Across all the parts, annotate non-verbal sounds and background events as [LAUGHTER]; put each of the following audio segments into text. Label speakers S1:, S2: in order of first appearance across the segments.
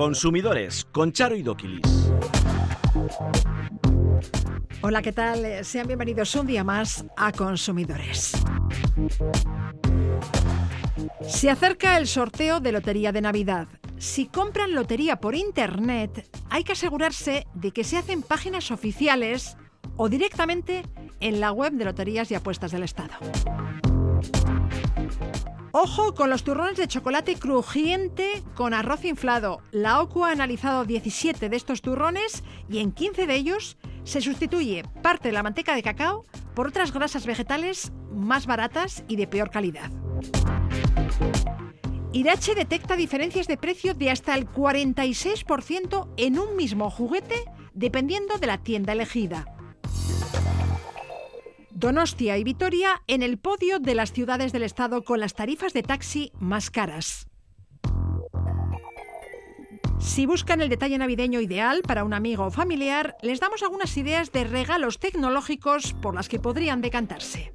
S1: Consumidores con Charo y Doquilis.
S2: Hola, ¿qué tal? Eh, sean bienvenidos un día más a Consumidores. Se acerca el sorteo de Lotería de Navidad. Si compran lotería por Internet, hay que asegurarse de que se hacen páginas oficiales o directamente en la web de Loterías y Apuestas del Estado. Ojo con los turrones de chocolate crujiente con arroz inflado. La OCU ha analizado 17 de estos turrones y en 15 de ellos se sustituye parte de la manteca de cacao por otras grasas vegetales más baratas y de peor calidad. Irache detecta diferencias de precio de hasta el 46% en un mismo juguete dependiendo de la tienda elegida. Donostia y Vitoria en el podio de las ciudades del Estado con las tarifas de taxi más caras. Si buscan el detalle navideño ideal para un amigo o familiar, les damos algunas ideas de regalos tecnológicos por las que podrían decantarse.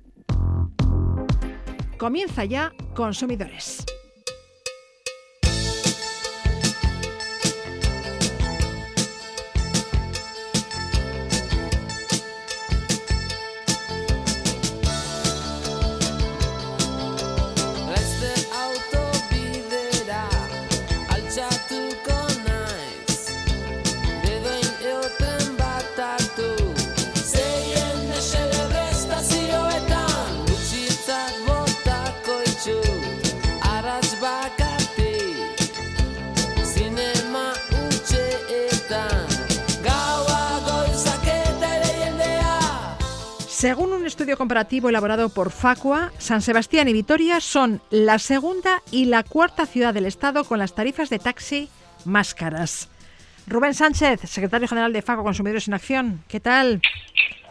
S2: Comienza ya, consumidores. Según un estudio comparativo elaborado por Facua, San Sebastián y Vitoria son la segunda y la cuarta ciudad del Estado con las tarifas de taxi más caras. Rubén Sánchez, secretario general de Facua Consumidores en Acción, ¿qué tal?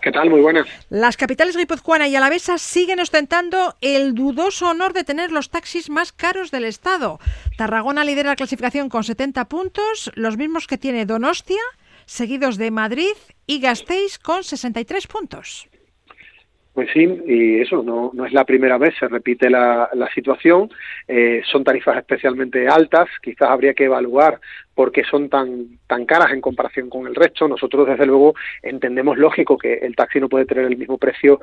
S3: ¿Qué tal? Muy buenas.
S2: Las capitales guipuzcoana y alavesa siguen ostentando el dudoso honor de tener los taxis más caros del Estado. Tarragona lidera la clasificación con 70 puntos, los mismos que tiene Donostia, seguidos de Madrid y Gasteiz con 63 puntos.
S3: Pues sí, y eso no, no es la primera vez, se repite la, situación. Eh, son tarifas especialmente altas, quizás habría que evaluar por qué son tan, tan caras en comparación con el resto. Nosotros, desde luego, entendemos lógico que el taxi no puede tener el mismo precio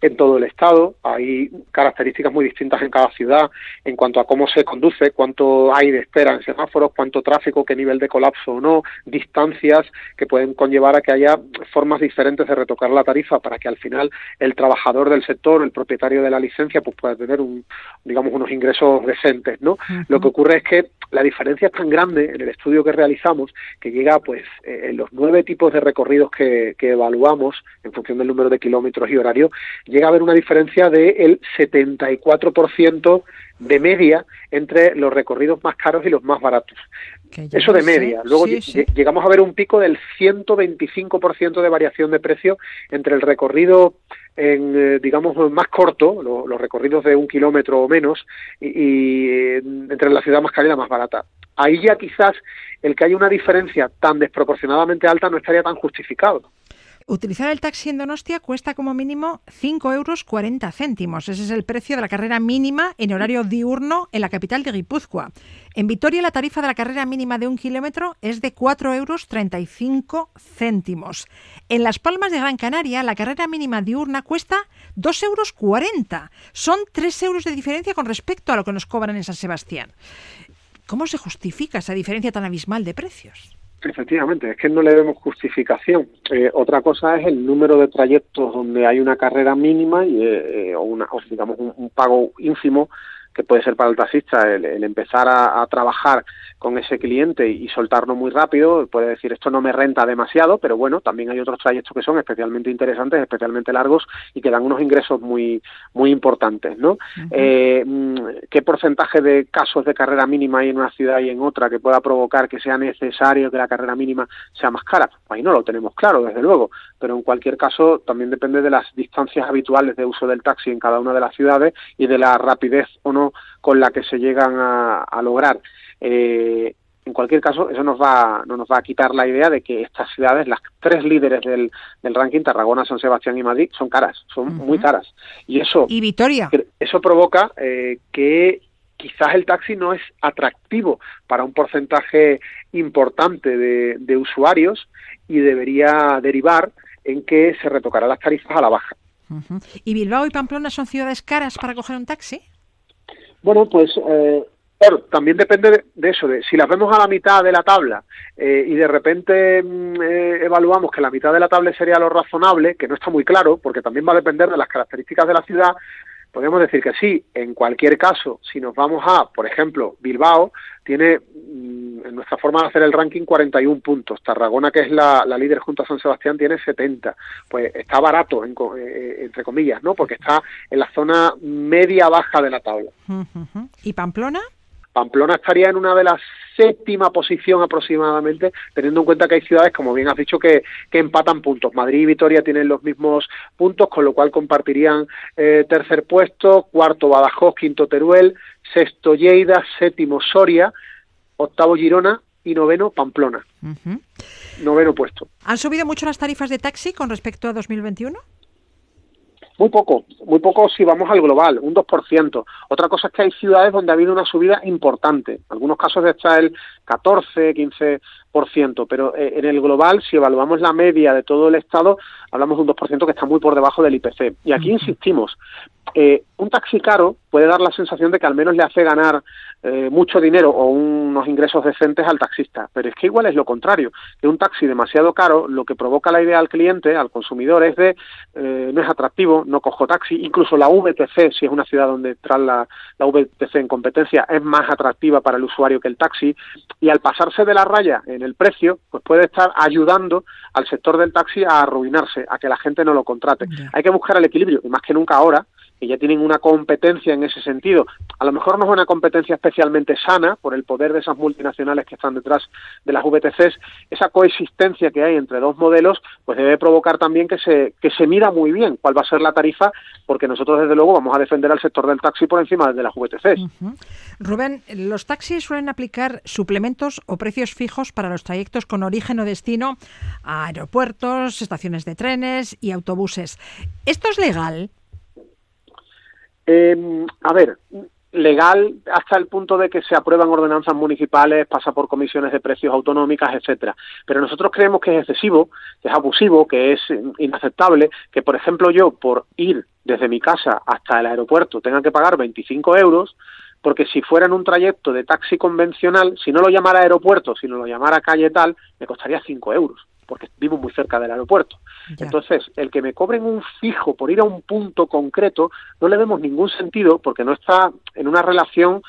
S3: en todo el estado. Hay características muy distintas en cada ciudad en cuanto a cómo se conduce, cuánto hay de espera en semáforos, cuánto tráfico, qué nivel de colapso o no, distancias que pueden conllevar a que haya formas diferentes de retocar la tarifa para que al final el trabajador del sector, el propietario de la licencia, pues pueda tener un, digamos, unos ingresos decentes, ¿no? Lo que ocurre es que la diferencia es tan grande en el estudio que realizamos que llega pues eh, en los nueve tipos de recorridos que, evaluamos en función del número de kilómetros y horario, llega a haber una diferencia del de 74% de media entre los recorridos más caros y los más baratos. Eso de media. Luego llegamos a ver un pico del 125% de variación de precio entre el recorrido, eh, digamos, más corto, los recorridos de un kilómetro o menos, y, eh, entre la ciudad más cara y la más barata. Ahí ya quizás el que haya una diferencia tan desproporcionadamente alta no estaría tan justificado
S2: utilizar el taxi en Donostia cuesta como mínimo 5,40 euros céntimos. Ese es el precio de la carrera mínima en horario diurno en la capital de Guipúzcoa. En Vitoria la tarifa de la carrera mínima de un kilómetro es de 4,35 euros céntimos. En Las Palmas de Gran Canaria la carrera mínima diurna cuesta dos euros Son 3 euros de diferencia con respecto a lo que nos cobran en San Sebastián. ¿Cómo se justifica esa diferencia tan abismal de precios?
S3: Efectivamente, es que no le vemos justificación. Eh, otra cosa es el número de trayectos donde hay una carrera mínima y, eh, eh, o, una, o digamos un, un, pago ínfimo que puede ser para el taxista el, empezar a, trabajar con ese cliente y, soltarlo muy rápido, puede decir esto no me renta demasiado, pero bueno, también hay otros trayectos que son especialmente interesantes, especialmente largos y que dan unos ingresos muy, muy importantes, ¿no? Eh, mm, ¿Qué porcentaje de casos de carrera mínima hay en una ciudad y en otra que pueda provocar que sea necesario que la carrera mínima sea más cara? Pues ahí no lo tenemos claro, desde luego, pero en cualquier caso también depende de las distancias habituales de uso del taxi en cada una de las ciudades y de la rapidez o no con la que se llegan a, lograr. Eh, en cualquier caso, eso nos va, no nos va a quitar la idea de que estas ciudades, las tres líderes del, ranking, Tarragona, San Sebastián y Madrid, son caras, son muy caras. Y eso. Eso provoca eh, que quizás el taxi no es atractivo para un porcentaje importante de, usuarios y debería derivar en que se retocarán las tarifas a la baja.
S2: ¿Y Bilbao y Pamplona son ciudades caras para coger un taxi?
S3: Bueno, pues eh, también depende de, eso, de si las vemos a la mitad de la tabla eh, y de repente mm, eh, evaluamos que la mitad de la tabla sería lo razonable, que no está muy claro, porque también va a depender de las características de la ciudad, podemos decir que sí, en cualquier caso, si nos vamos a, por ejemplo, Bilbao, tiene... Mm, en, nuestra forma de hacer el ranking 41 puntos. Tarragona, que es la, líder junto a San Sebastián, tiene 70. Pues está barato, eh, eh, entre comillas, ¿no? Porque está en la zona media-baja de la tabla.
S2: ¿Y Pamplona?
S3: Pamplona estaría en una de las séptima posición aproximadamente, teniendo en cuenta que hay ciudades, como bien has dicho, que, que empatan puntos. Madrid y Vitoria tienen los mismos puntos, con lo cual compartirían eh, tercer puesto, cuarto Badajoz, quinto Teruel, sexto Lleida, séptimo Soria, octavo Girona y noveno Pamplona. Noveno puesto.
S2: ¿Han subido mucho las tarifas de taxi con respecto a 2021?
S3: Muy poco, muy poco si vamos al global, un 2%. Otra cosa es que hay ciudades donde ha habido una subida importante. En algunos casos está el 14, 15%, pero eh, en el global, si evaluamos la media de todo el Estado, hablamos de un 2% que está muy por debajo del IPC. Y aquí insistimos, eh, un taxi caro puede dar la sensación de que al menos le hace ganar eh, mucho dinero o unos ingresos decentes al taxista. Pero es que igual es lo contrario, que un taxi demasiado caro lo que provoca la idea al cliente, al consumidor, es de eh, no es atractivo, no cojo taxi. Incluso la VTC, si es una ciudad donde trae la, la VTC en competencia, es más atractiva para el usuario que el taxi. Y al pasarse de la raya en el precio, pues puede estar ayudando al sector del taxi a arruinarse, a que la gente no lo contrate. Hay que buscar el equilibrio, y más que nunca ahora, que ya tienen una competencia en ese sentido. A lo mejor no es una competencia específica, especialmente sana por el poder de esas multinacionales que están detrás de las VTCs, esa coexistencia que hay entre dos modelos, pues debe provocar también que se, que se mira muy bien cuál va a ser la tarifa, porque nosotros desde luego vamos a defender al sector del taxi por encima de las VTCs.
S2: Rubén, los taxis suelen aplicar suplementos o precios fijos para los trayectos con origen o destino a aeropuertos, estaciones de trenes y autobuses. ¿Esto es legal?
S3: Em, a ver, legal hasta el punto de que se aprueban ordenanzas municipales, pasa por comisiones de precios autonómicas, etcétera. Pero nosotros creemos que es excesivo, que es abusivo, que es inaceptable, que por ejemplo yo por ir desde mi casa hasta el aeropuerto tenga que pagar 25 euros, porque si fuera en un trayecto de taxi convencional, si no lo llamara aeropuerto, sino lo llamara calle tal, me costaría 5 euros porque vivo muy cerca del aeropuerto. Entonces, el que me cobren un fijo por ir a un punto concreto, no le vemos ningún sentido porque no está en una relación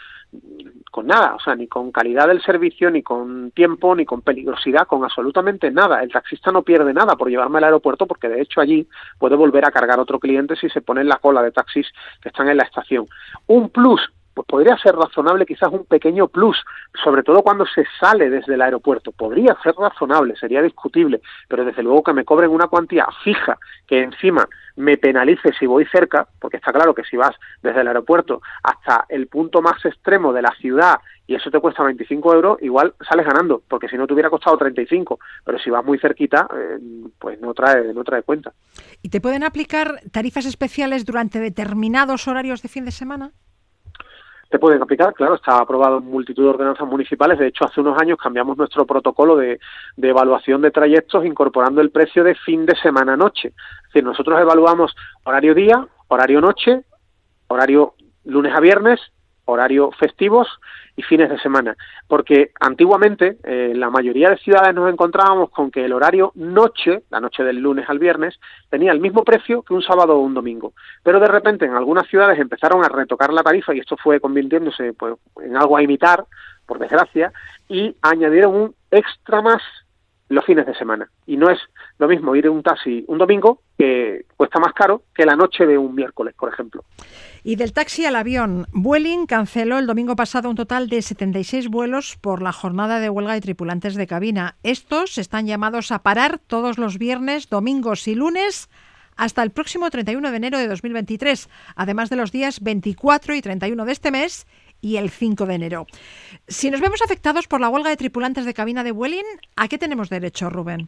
S3: con nada, o sea, ni con calidad del servicio, ni con tiempo, ni con peligrosidad, con absolutamente nada. El taxista no pierde nada por llevarme al aeropuerto porque de hecho allí puede volver a cargar otro cliente si se pone en la cola de taxis que están en la estación. Un plus pues podría ser razonable quizás un pequeño plus, sobre todo cuando se sale desde el aeropuerto. Podría ser razonable, sería discutible, pero desde luego que me cobren una cuantía fija que encima me penalice si voy cerca, porque está claro que si vas desde el aeropuerto hasta el punto más extremo de la ciudad y eso te cuesta 25 euros, igual sales ganando, porque si no te hubiera costado 35, pero si vas muy cerquita, eh, pues no trae, no trae cuenta.
S2: ¿Y te pueden aplicar tarifas especiales durante determinados horarios de fin de semana?
S3: se pueden aplicar, claro, está aprobado en multitud de ordenanzas municipales. De hecho, hace unos años cambiamos nuestro protocolo de, de evaluación de trayectos incorporando el precio de fin de semana noche. Es decir, nosotros evaluamos horario día, horario noche, horario lunes a viernes horario festivos y fines de semana. Porque antiguamente en eh, la mayoría de ciudades nos encontrábamos con que el horario noche, la noche del lunes al viernes, tenía el mismo precio que un sábado o un domingo. Pero de repente en algunas ciudades empezaron a retocar la tarifa y esto fue convirtiéndose pues, en algo a imitar, por desgracia, y añadieron un extra más los fines de semana. Y no es lo mismo ir en un taxi un domingo, que cuesta más caro, que la noche de un miércoles, por ejemplo.
S2: Y del taxi al avión, Vueling canceló el domingo pasado un total de 76 vuelos por la jornada de huelga de tripulantes de cabina. Estos están llamados a parar todos los viernes, domingos y lunes hasta el próximo 31 de enero de 2023, además de los días 24 y 31 de este mes y el 5 de enero. Si nos vemos afectados por la huelga de tripulantes de cabina de Vueling, ¿a qué tenemos derecho, Rubén?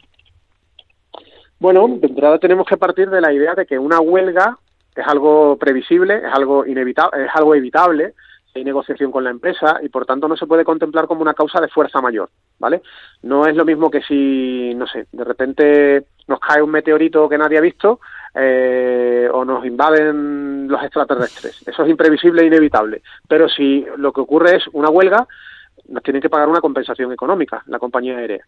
S3: Bueno, de entrada tenemos que partir de la idea de que una huelga es algo previsible, es algo inevitable, es algo evitable, hay negociación con la empresa y por tanto no se puede contemplar como una causa de fuerza mayor, ¿vale? No es lo mismo que si, no sé, de repente nos cae un meteorito que nadie ha visto eh, o nos invaden los extraterrestres. Eso es imprevisible e inevitable. Pero si lo que ocurre es una huelga, nos tienen que pagar una compensación económica, la compañía aérea.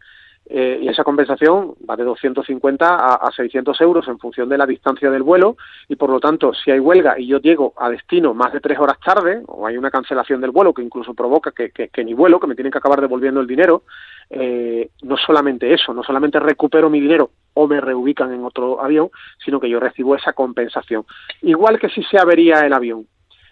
S3: Eh, y esa compensación va de 250 a, a, 600 euros en función de la distancia del vuelo y por lo tanto si hay huelga y yo llego a destino más de tres horas tarde o hay una cancelación del vuelo que incluso provoca que, que, que ni vuelo, que me tienen que acabar devolviendo el dinero, eh, no solamente eso, no solamente recupero mi dinero o me reubican en otro avión, sino que yo recibo esa compensación. Igual que si se avería el avión,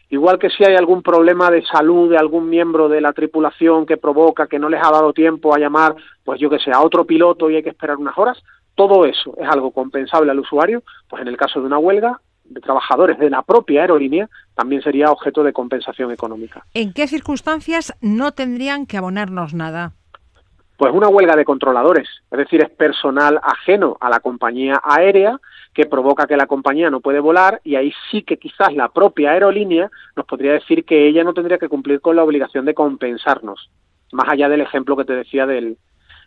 S3: igual que si hay algún problema de salud de algún miembro de la tripulación que provoca que no les ha dado tiempo a llamar, pues yo que sé, a otro piloto y hay que esperar unas horas, todo eso es algo compensable al usuario, pues en el caso de una huelga de trabajadores de la propia aerolínea también sería objeto de compensación económica.
S2: ¿En qué circunstancias no tendrían que abonarnos nada?
S3: Pues una huelga de controladores, es decir, es personal ajeno a la compañía aérea que provoca que la compañía no puede volar y ahí sí que quizás la propia aerolínea nos podría decir que ella no tendría que cumplir con la obligación de compensarnos, más allá del ejemplo que te decía del,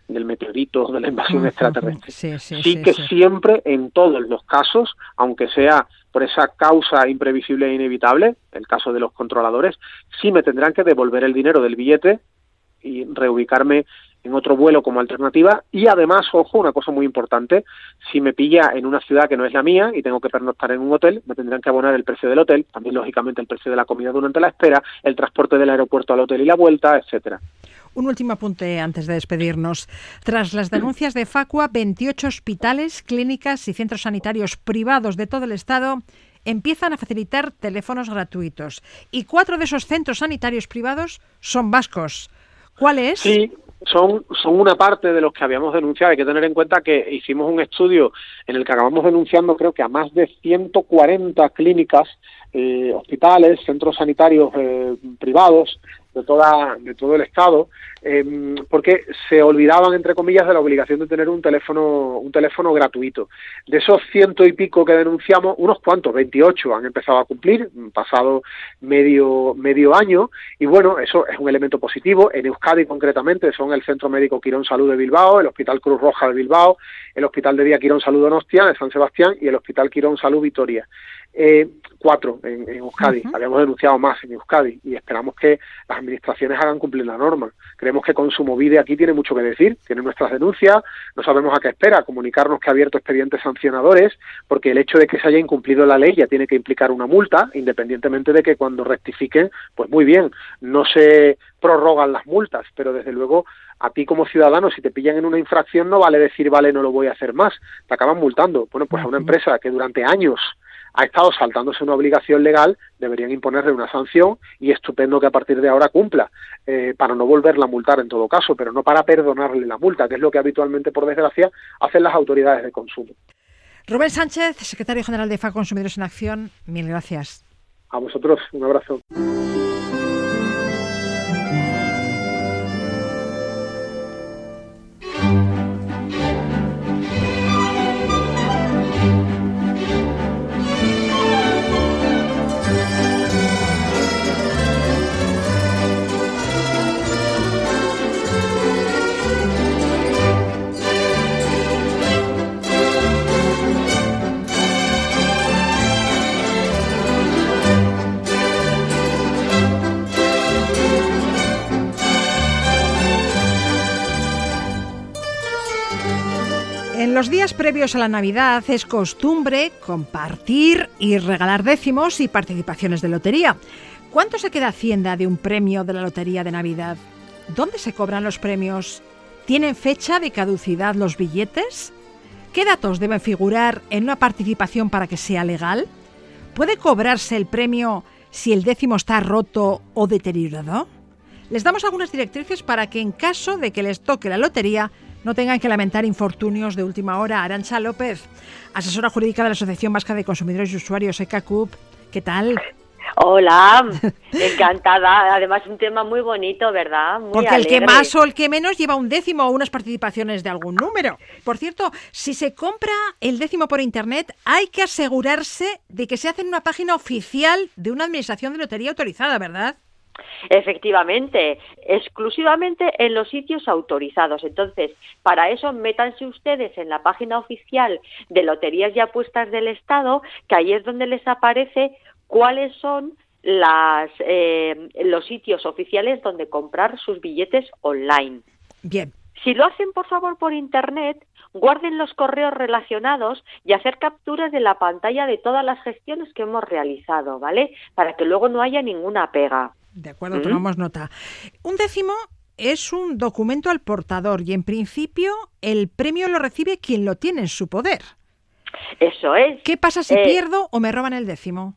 S3: del meteorito, de la invasión mm, extraterrestre. Sí, que siempre, en todos los casos, aunque sea por esa causa imprevisible e inevitable, el caso de los controladores, sí me tendrán que devolver el dinero del billete y reubicarme en otro vuelo como alternativa y además, ojo, una cosa muy importante, si me pilla en una ciudad que no es la mía y tengo que pernoctar en un hotel, me tendrán que abonar el precio del hotel, también lógicamente el precio de la comida durante la espera, el transporte del aeropuerto al hotel y la vuelta, etcétera.
S2: Un último apunte antes de despedirnos. Tras las denuncias de Facua, 28 hospitales, clínicas y centros sanitarios privados de todo el Estado empiezan a facilitar teléfonos gratuitos. Y cuatro de esos centros sanitarios privados son vascos. ¿Cuál es?
S3: Sí son, son una parte de los que habíamos denunciado. Hay que tener en cuenta que hicimos un estudio en el que acabamos denunciando creo que a más de 140 clínicas, eh, hospitales, centros sanitarios eh, privados, de, toda, de todo el Estado, em, porque se olvidaban, entre comillas, de la obligación de tener un teléfono, un teléfono gratuito. De esos ciento y pico que denunciamos, unos cuantos, 28, han empezado a cumplir, mm, pasado medio, medio año, y bueno, eso es un elemento positivo. En Euskadi, concretamente, son el Centro Médico Quirón Salud de Bilbao, el Hospital Cruz Roja de Bilbao, el Hospital de Día Quirón Salud Donostia, de San Sebastián, y el Hospital Quirón Salud Vitoria eh, cuatro en, Euskadi. Habíamos denunciado más en Euskadi y esperamos que las administraciones hagan cumplir la norma. Creemos que Consumovide aquí tiene mucho que decir, tiene nuestras denuncias, no sabemos a qué espera, comunicarnos que ha abierto expedientes sancionadores, porque el hecho de que se haya incumplido la ley ya tiene que implicar una multa, independientemente de que cuando rectifiquen, pues muy bien, no se prorrogan las multas, pero desde luego a ti como ciudadano, si te pillan en una infracción, no vale decir, vale, no lo voy a hacer más, te acaban multando. Bueno, pues a una empresa que durante años ha estado saltándose una obligación legal, deberían imponerle una sanción y estupendo que a partir de ahora cumpla, eh, para no volverla a multar en todo caso, pero no para perdonarle la multa, que es lo que habitualmente, por desgracia, hacen las autoridades de consumo.
S2: Rubén Sánchez, secretario general de FA Consumidores en Acción, mil gracias.
S3: A vosotros, un abrazo.
S2: En los días previos a la Navidad es costumbre compartir y regalar décimos y participaciones de lotería. ¿Cuánto se queda Hacienda de un premio de la Lotería de Navidad? ¿Dónde se cobran los premios? ¿Tienen fecha de caducidad los billetes? ¿Qué datos deben figurar en una participación para que sea legal? ¿Puede cobrarse el premio si el décimo está roto o deteriorado? Les damos algunas directrices para que en caso de que les toque la lotería no tengan que lamentar infortunios de última hora. Arancha López, asesora jurídica de la Asociación Vasca de Consumidores y Usuarios, ECACUP. ¿Qué tal?
S4: Hola, [LAUGHS] encantada. Además, un tema muy bonito, ¿verdad?
S2: Porque el que más o el que menos lleva un décimo o unas participaciones de algún número. Por cierto, si se compra el décimo por Internet, hay que asegurarse de que se hace en una página oficial de una administración de lotería autorizada, ¿verdad?
S4: Efectivamente, exclusivamente en los sitios autorizados. Entonces, para eso métanse ustedes en la página oficial de Loterías y Apuestas del Estado, que ahí es donde les aparece cuáles son eh, los sitios oficiales donde comprar sus billetes online.
S2: Bien.
S4: Si lo hacen, por favor, por Internet, guarden los correos relacionados y hacer capturas de la pantalla de todas las gestiones que hemos realizado, ¿vale? Para que luego no haya ninguna pega.
S2: De acuerdo, tomamos nota. Un décimo es un documento al portador y en principio el premio lo recibe quien lo tiene en su poder.
S4: Eso es.
S2: ¿Qué pasa si eh, pierdo o me roban el décimo?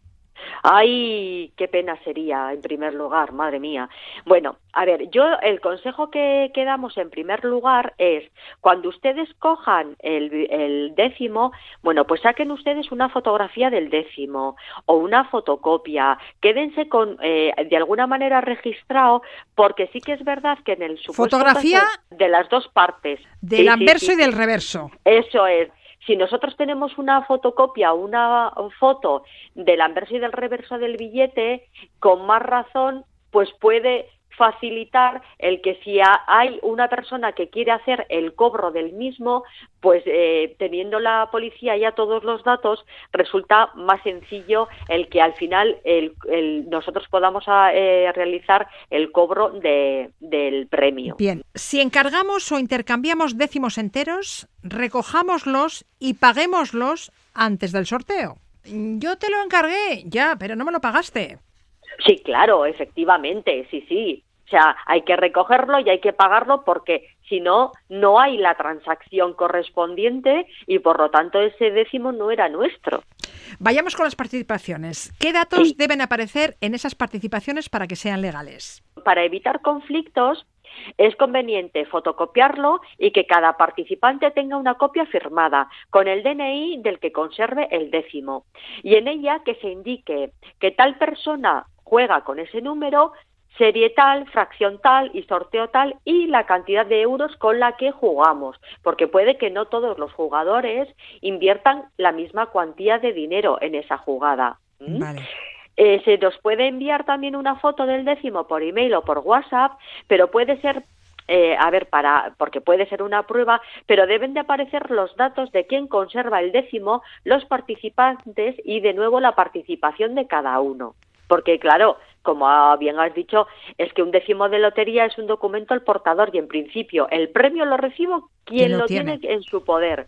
S4: Ay, qué pena sería, en primer lugar, madre mía. Bueno, a ver, yo el consejo que, quedamos damos en primer lugar es, cuando ustedes cojan el, décimo, bueno, pues saquen ustedes una fotografía del décimo o una fotocopia, quédense con, eh, de alguna manera registrado, porque sí que es verdad que en el supuesto...
S2: Fotografía
S4: de las dos partes.
S2: Del anverso y del reverso.
S4: Eso es. Si nosotros tenemos una fotocopia, una foto del anverso y del reverso del billete, con más razón, pues puede facilitar el que si hay una persona que quiere hacer el cobro del mismo, pues eh, teniendo la policía ya todos los datos, resulta más sencillo el que al final el, nosotros podamos ah, eh, realizar el cobro del premio.
S2: Bien, si encargamos o intercambiamos décimos enteros, recojámoslos y paguémoslos antes del sorteo. Yo te lo encargué, ya, pero no me lo pagaste.
S4: Sí, claro, efectivamente, sí, sí. O sea, hay que recogerlo y hay que pagarlo porque si no, no hay la transacción correspondiente y por lo tanto ese décimo no era nuestro.
S2: Vayamos con las participaciones. ¿Qué datos deben aparecer en esas participaciones para que sean legales?
S4: Para evitar conflictos, es conveniente fotocopiarlo y que cada participante tenga una copia firmada con el DNI del que conserve el décimo y en ella que se indique que tal persona juega con ese número serie tal, fracción tal y sorteo tal y la cantidad de euros con la que jugamos, porque puede que no todos los jugadores inviertan la misma cuantía de dinero en esa jugada. ¿Mm? Eh, se nos puede enviar también una foto del décimo por email o por WhatsApp, pero puede ser eh, a ver, para, porque puede ser una prueba, pero deben de aparecer los datos de quién conserva el décimo, los participantes y de nuevo la participación de cada uno. Porque, claro, como bien has dicho, es que un décimo de lotería es un documento al portador y en principio el premio lo recibo quien lo, tiene? en su poder.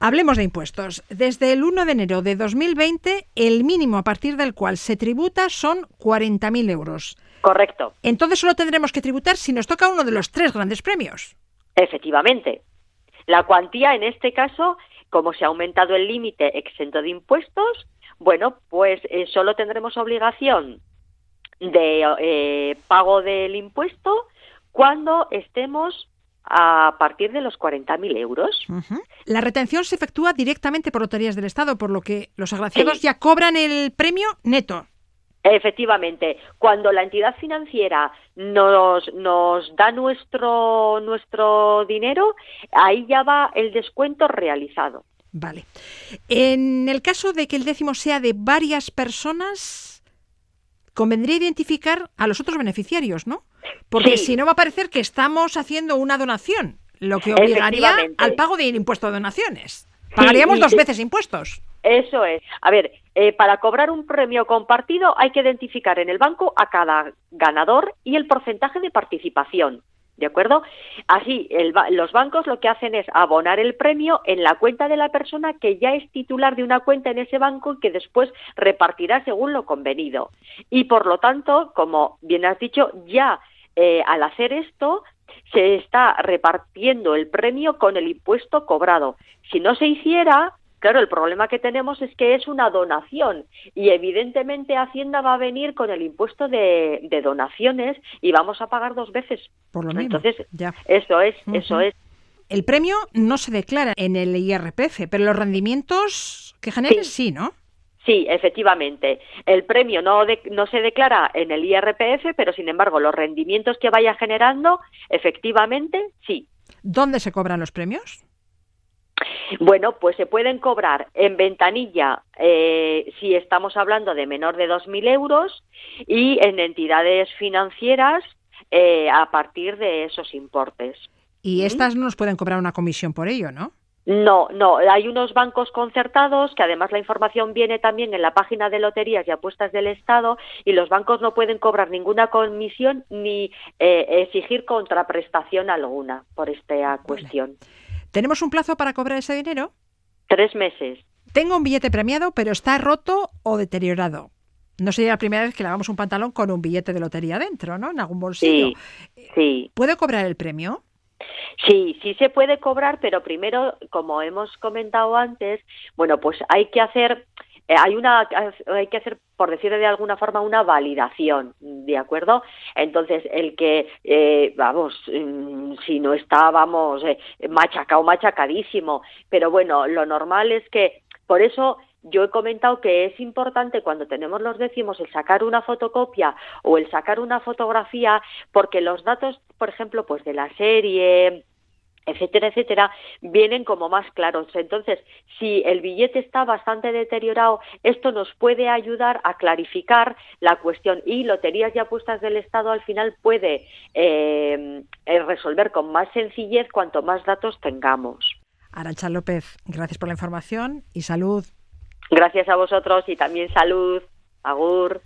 S2: Hablemos de impuestos. Desde el 1 de enero de 2020, el mínimo a partir del cual se tributa son 40.000 euros.
S4: Correcto.
S2: Entonces solo tendremos que tributar si nos toca uno de los tres grandes premios.
S4: Efectivamente. La cuantía en este caso, como se ha aumentado el límite exento de impuestos, bueno, pues eh, solo tendremos obligación de eh, pago del impuesto cuando estemos a partir de los 40.000 euros.
S2: La retención se efectúa directamente por loterías del Estado, por lo que los agraciados ya cobran el premio neto.
S4: Efectivamente, cuando la entidad financiera nos, nos da nuestro, nuestro dinero, ahí ya va el descuento realizado.
S2: Vale. En el caso de que el décimo sea de varias personas, convendría identificar a los otros beneficiarios, ¿no? Porque si no va a parecer que estamos haciendo una donación, lo que obligaría al pago del impuesto de donaciones. Pagaríamos dos veces impuestos.
S4: Eso es. A ver, eh, para cobrar un premio compartido hay que identificar en el banco a cada ganador y el porcentaje de participación. ¿De acuerdo? Así, los bancos lo que hacen es abonar el premio en la cuenta de la persona que ya es titular de una cuenta en ese banco y que después repartirá según lo convenido. Y por lo tanto, como bien has dicho, ya eh, al hacer esto se está repartiendo el premio con el impuesto cobrado. Si no se hiciera, Claro, el problema que tenemos es que es una donación y evidentemente Hacienda va a venir con el impuesto de, donaciones y vamos a pagar dos veces. Por lo menos. Entonces, ya. eso es, eso es.
S2: El premio no se declara en el IRPF, pero los rendimientos que generen sí, ¿no?
S4: Sí, efectivamente. El premio no, no se declara en el IRPF, pero sin embargo los rendimientos que vaya generando, efectivamente, sí.
S2: ¿Dónde se cobran los premios?
S4: Bueno, pues se pueden cobrar en ventanilla eh, si estamos hablando de menor de 2.000 euros y en entidades financieras eh, a partir de esos importes.
S2: Y ¿Mm? estas no nos pueden cobrar una comisión por ello, ¿no?
S4: No, no, hay unos bancos concertados que además la información viene también en la página de loterías y apuestas del Estado y los bancos no pueden cobrar ninguna comisión ni eh, exigir contraprestación alguna por esta cuestión.
S2: ¿Tenemos un plazo para cobrar ese dinero?
S4: Tres meses.
S2: Tengo un billete premiado, pero está roto o deteriorado. No sería la primera vez que lavamos un pantalón con un billete de lotería dentro, ¿no? En algún bolsillo. Sí, sí. ¿Puedo cobrar el premio?
S4: Sí, sí se puede cobrar, pero primero, como hemos comentado antes, bueno, pues hay que hacer eh, hay una hay que hacer por decir de alguna forma una validación de acuerdo entonces el que eh, vamos mm, si no está vamos eh, machacado machacadísimo pero bueno lo normal es que por eso yo he comentado que es importante cuando tenemos los décimos el sacar una fotocopia o el sacar una fotografía porque los datos por ejemplo pues de la serie etcétera, etcétera, vienen como más claros. Entonces, si el billete está bastante deteriorado, esto nos puede ayudar a clarificar la cuestión y loterías y apuestas del Estado al final puede eh, eh, resolver con más sencillez cuanto más datos tengamos.
S2: Arancha López, gracias por la información y salud.
S4: Gracias a vosotros y también salud. Agur.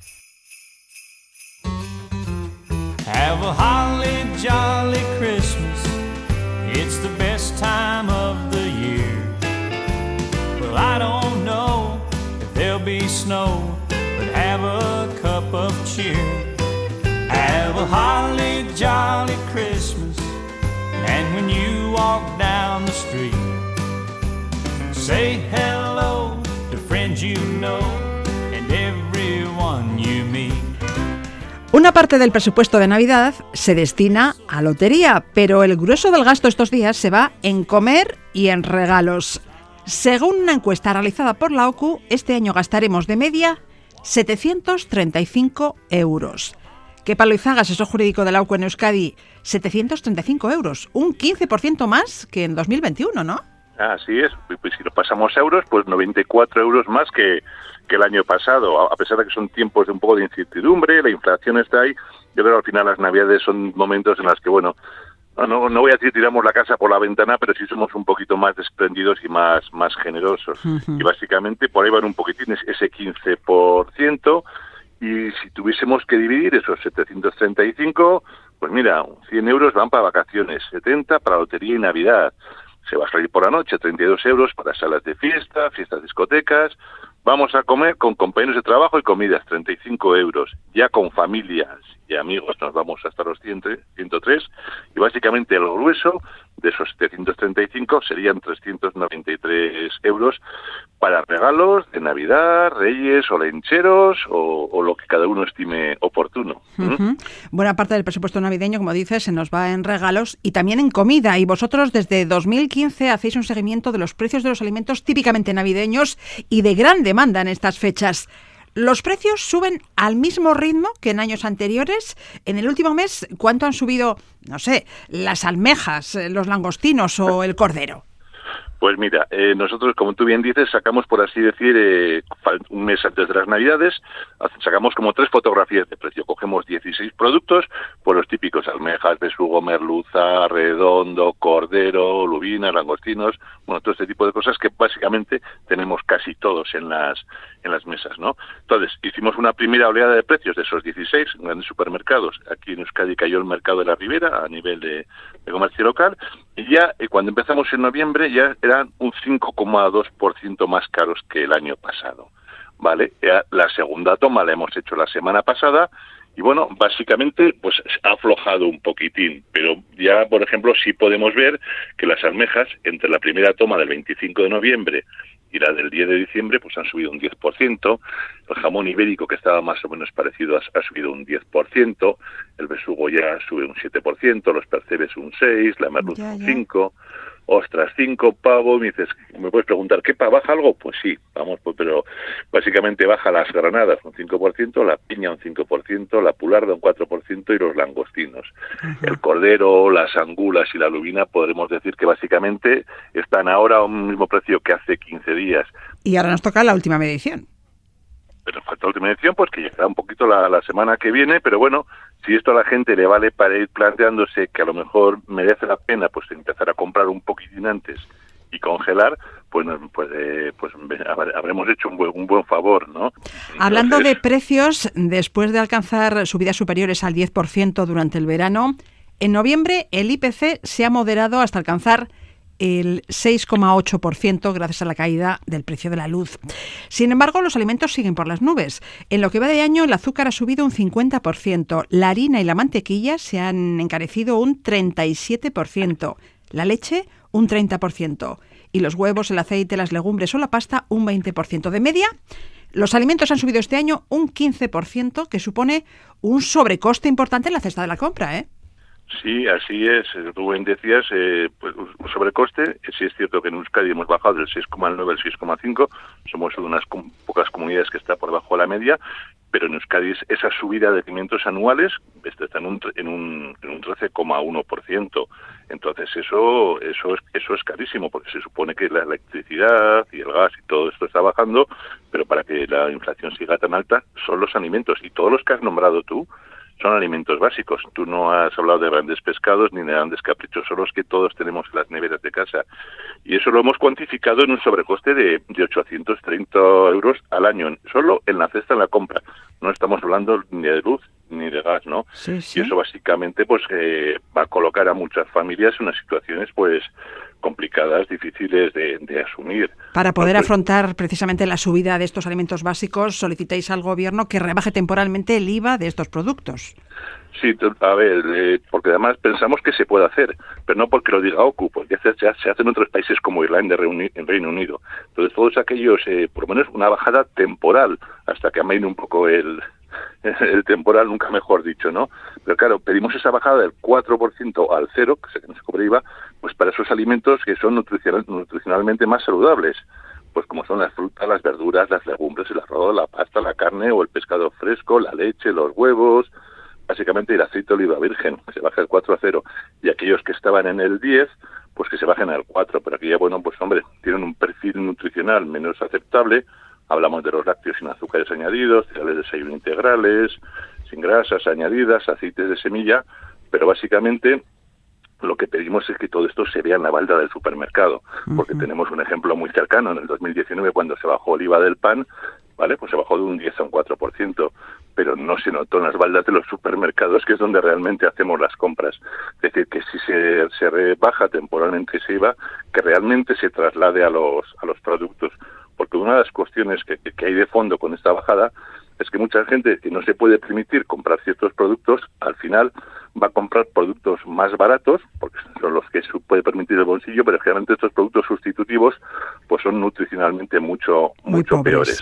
S4: It's the best time of the year. Well, I don't know if there'll be snow, but have a cup of
S2: cheer. Have a holly jolly Christmas, and when you walk down the street, say hello to friends you know. Una parte del presupuesto de Navidad se destina a lotería, pero el grueso del gasto estos días se va en comer y en regalos. Según una encuesta realizada por la OCU, este año gastaremos de media 735 euros. ¿Qué palo y eso jurídico de la OCU en Euskadi? 735 euros, un 15% más que en 2021, ¿no?
S5: Así es, pues si lo pasamos a euros, pues 94 euros más que, el año pasado, a pesar de que son tiempos de un poco de incertidumbre, la inflación está ahí, yo creo que al final las navidades son momentos en las que, bueno, no, no voy a decir tiramos la casa por la ventana, pero sí somos un poquito más desprendidos y más, más generosos. Y básicamente por ahí van un poquitín ese 15%. Y si tuviésemos que dividir esos 735, pues mira, 100 euros van para vacaciones, 70 para lotería y Navidad. Se va a salir por la noche, 32 euros para salas de fiesta, fiestas, discotecas, Vamos a comer con compañeros de trabajo y comidas, 35 euros. Ya con familias y amigos nos vamos hasta los 100, 103 y básicamente el grueso de esos 735 serían 393 euros para regalos de Navidad, Reyes o lencheros o, lo que cada uno estime oportuno. ¿Mm?
S2: Buena parte del presupuesto navideño, como dices, se nos va en regalos y también en comida. Y vosotros desde 2015 hacéis un seguimiento de los precios de los alimentos típicamente navideños y de gran demanda en estas fechas. Los precios suben al mismo ritmo que en años anteriores. En el último mes, ¿cuánto han subido, no sé, las almejas, eh, los langostinos o el cordero?
S5: Pues mira, eh, nosotros, como tú bien dices, sacamos, por así decir, eh, un mes antes de las Navidades, sacamos como tres fotografías de precio. Cogemos 16 productos, pues los típicos, almejas, besugo, merluza, redondo, cordero, lubina, langostinos, bueno, todo este tipo de cosas que básicamente tenemos casi todos en las, en las mesas, ¿no? Entonces, hicimos una primera oleada de precios de esos 16 grandes supermercados. Aquí en Euskadi cayó el mercado de la Ribera a nivel de de comercio local, y ya eh, cuando empezamos en noviembre ya eran un 5,2% más caros que el año pasado. Vale, la segunda toma la hemos hecho la semana pasada y bueno, básicamente pues ha aflojado un poquitín, pero ya por ejemplo sí podemos ver que las almejas entre la primera toma del 25 de noviembre y la del 10 de diciembre pues han subido un 10%, el jamón ibérico que estaba más o menos parecido ha, ha subido un 10%, el besugo ya sube un 7%, los percebes un 6, la merluza un 5, ostras, cinco pavos, me dices, me puedes preguntar, ¿qué baja algo? Pues sí, vamos, pues, pero básicamente baja las granadas un 5%, la piña un 5%, la pularda un 4% y los langostinos. El cordero, las angulas y la lubina podremos decir que básicamente están ahora a un mismo precio que hace 15 días.
S2: Y ahora nos toca la última medición
S5: pero falta última edición, pues que llegará un poquito la, semana que viene, pero bueno, si esto a la gente le vale para ir planteándose que a lo mejor merece la pena pues empezar a comprar un poquitín antes y congelar, pues pues, pues habremos hecho un buen, buen favor, ¿no?
S2: Hablando de precios, después de alcanzar subidas superiores al 10% durante el verano, en noviembre el IPC se ha moderado hasta alcanzar el 6,8% gracias a la caída del precio de la luz. Sin embargo, los alimentos siguen por las nubes. En lo que va de año, el azúcar ha subido un 50%, la harina y la mantequilla se han encarecido un 37%, la leche un 30% y los huevos, el aceite, las legumbres o la pasta un 20%. De media, los alimentos han subido este año un 15%, que supone un sobrecoste importante en la cesta de la compra, ¿eh?
S5: Sí, así es. Eh, Rubén, decías eh, pues, sobrecoste. Eh, sí es cierto que en Euskadi hemos bajado del 6,9 al 6,5. Somos una de unas pocas comunidades que está por debajo de la media. Pero en Euskadi esa subida de alimentos anuales está en un, en un, en un 13,1%. Entonces eso, eso, es, eso es carísimo, porque se supone que la electricidad y el gas y todo esto está bajando, pero para que la inflación siga tan alta son los alimentos. Y todos los que has nombrado tú, son alimentos básicos. Tú no has hablado de grandes pescados ni de grandes caprichos, son los que todos tenemos en las neveras de casa. Y eso lo hemos cuantificado en un sobrecoste de, de 830 euros al año, solo en la cesta, en la compra. No estamos hablando ni de luz, ni de gas, ¿no? Sí, sí. Y eso básicamente pues eh, va a colocar a muchas familias en unas situaciones pues complicadas, difíciles de, asumir.
S2: Para poder afrontar precisamente la subida de estos alimentos básicos, solicitáis al gobierno que rebaje temporalmente el IVA de estos productos.
S5: Sí, a ver, eh, porque además pensamos que se puede hacer, pero no porque lo diga OCU, porque se, se, hace en otros países como Irlanda, en Reino Unido. Entonces, todos aquellos, eh, por lo menos una bajada temporal, hasta que amaine un poco el, [LAUGHS] el temporal, nunca mejor dicho, ¿no? Pero claro, pedimos esa bajada del 4% al 0, que se nos cobre IVA, pues para esos alimentos que son nutricionalmente más saludables, pues como son las frutas, las verduras, las legumbres, el arroz, la pasta, la carne o el pescado fresco, la leche, los huevos, básicamente el aceite de oliva virgen, que se baja del 4 a 0, y aquellos que estaban en el 10, pues que se bajen al 4, pero aquí ya, bueno, pues hombre, tienen un perfil nutricional menos aceptable, Hablamos de los lácteos sin azúcares añadidos, cereales de desayuno integrales, sin grasas añadidas, aceites de semilla, pero básicamente lo que pedimos es que todo esto se vea en la balda del supermercado, porque tenemos un ejemplo muy cercano en el 2019 cuando se bajó el IVA del pan, ¿vale? Pues se bajó de un 10 a un 4%, pero no se notó en las baldas de los supermercados, que es donde realmente hacemos las compras. Es decir, que si se, se rebaja temporalmente ese IVA, que realmente se traslade a los, a los productos porque una de las cuestiones que, hay de fondo con esta bajada es que mucha gente que no se puede permitir comprar ciertos productos, al final va a comprar productos más baratos, porque son los que se puede permitir el bolsillo, pero generalmente estos productos sustitutivos pues son nutricionalmente mucho mucho peores.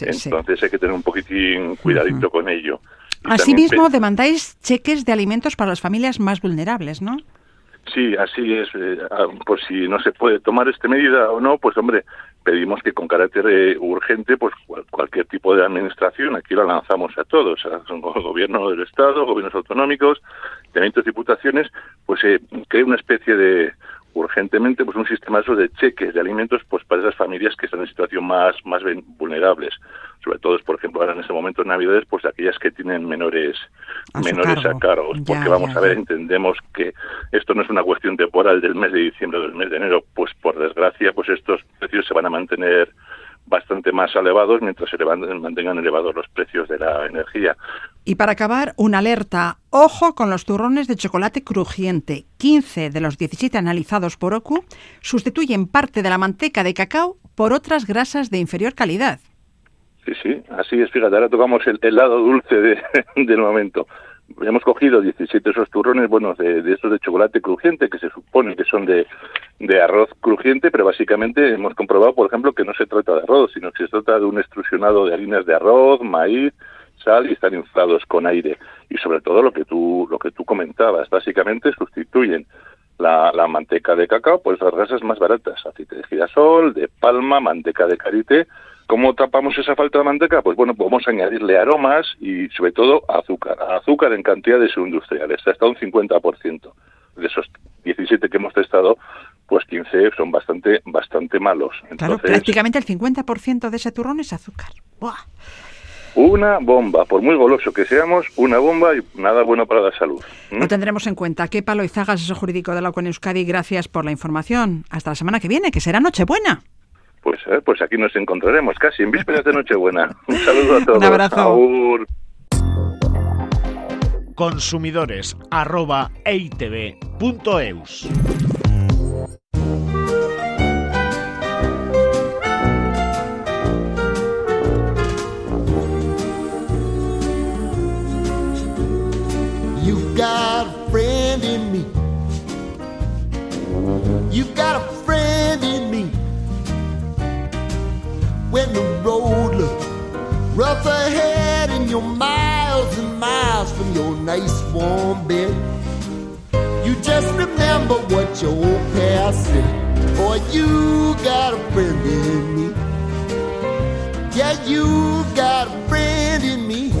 S5: Entonces hay que tener un poquitín cuidadito con ello.
S2: Asimismo, demandáis cheques de alimentos para las familias más vulnerables, ¿no?
S5: Sí, así es. Eh, ah, Por pues si no se puede tomar esta medida o no, pues hombre, pedimos que con carácter eh, urgente, pues cualquier tipo de administración, aquí la lanzamos a todos, a [LAUGHS] gobierno del Estado, gobiernos autonómicos, y diputaciones, pues que eh, cree una especie de urgentemente pues un sistema de cheques de alimentos pues para esas familias que están en situación más más vulnerables sobre todo, por ejemplo, ahora en ese momento en Navidades, pues aquellas que tienen menores menores a porque vamos a ver, entendemos que esto no es una cuestión temporal del mes de diciembre o del mes de enero, pues por desgracia, pues estos precios se van a mantener bastante más elevados mientras se mantengan elevados los precios de la energía.
S2: Y para acabar, una alerta. Ojo con los turrones de chocolate crujiente. 15 de los 17 analizados por OCU sustituyen parte de la manteca de cacao por otras grasas de inferior calidad.
S5: Sí, sí, así es. Fíjate, ahora tocamos el, el lado dulce de, [LAUGHS] del momento. Hemos cogido 17 esos turrones, bueno, de, de esos de chocolate crujiente, que se supone que son de, arroz crujiente, pero básicamente hemos comprobado, por ejemplo, que no se trata de arroz, sino que se trata de un extrusionado de harinas de arroz, maíz, sal y están inflados con aire. Y sobre todo lo que tú, lo que tú comentabas, básicamente sustituyen la, la manteca de cacao por las grasas más baratas, aceite de girasol, de palma, manteca de karité, ¿Cómo tapamos esa falta de manteca? Pues bueno, podemos añadirle aromas y sobre todo azúcar. Azúcar en cantidades industriales, hasta un 50%. De esos 17 que hemos testado, pues 15 son bastante bastante malos.
S2: claro, prácticamente el 50% de ese turrón es azúcar.
S5: Una bomba, por muy goloso que seamos, una bomba y nada bueno para la salud.
S2: No ¿Mm? Lo tendremos en cuenta. Qué palo y zagas, eso jurídico de la Euskadi. Gracias por la información. Hasta la semana que viene, que será Nochebuena.
S5: Pues, pues, aquí nos encontraremos casi en vísperas de Nochebuena. [LAUGHS] Un saludo a todos. Un abrazo.
S2: when the road looks rough ahead and you're miles and miles from your nice warm bed. You just remember what your old past said, you got a friend me. Yeah, you got a friend in me.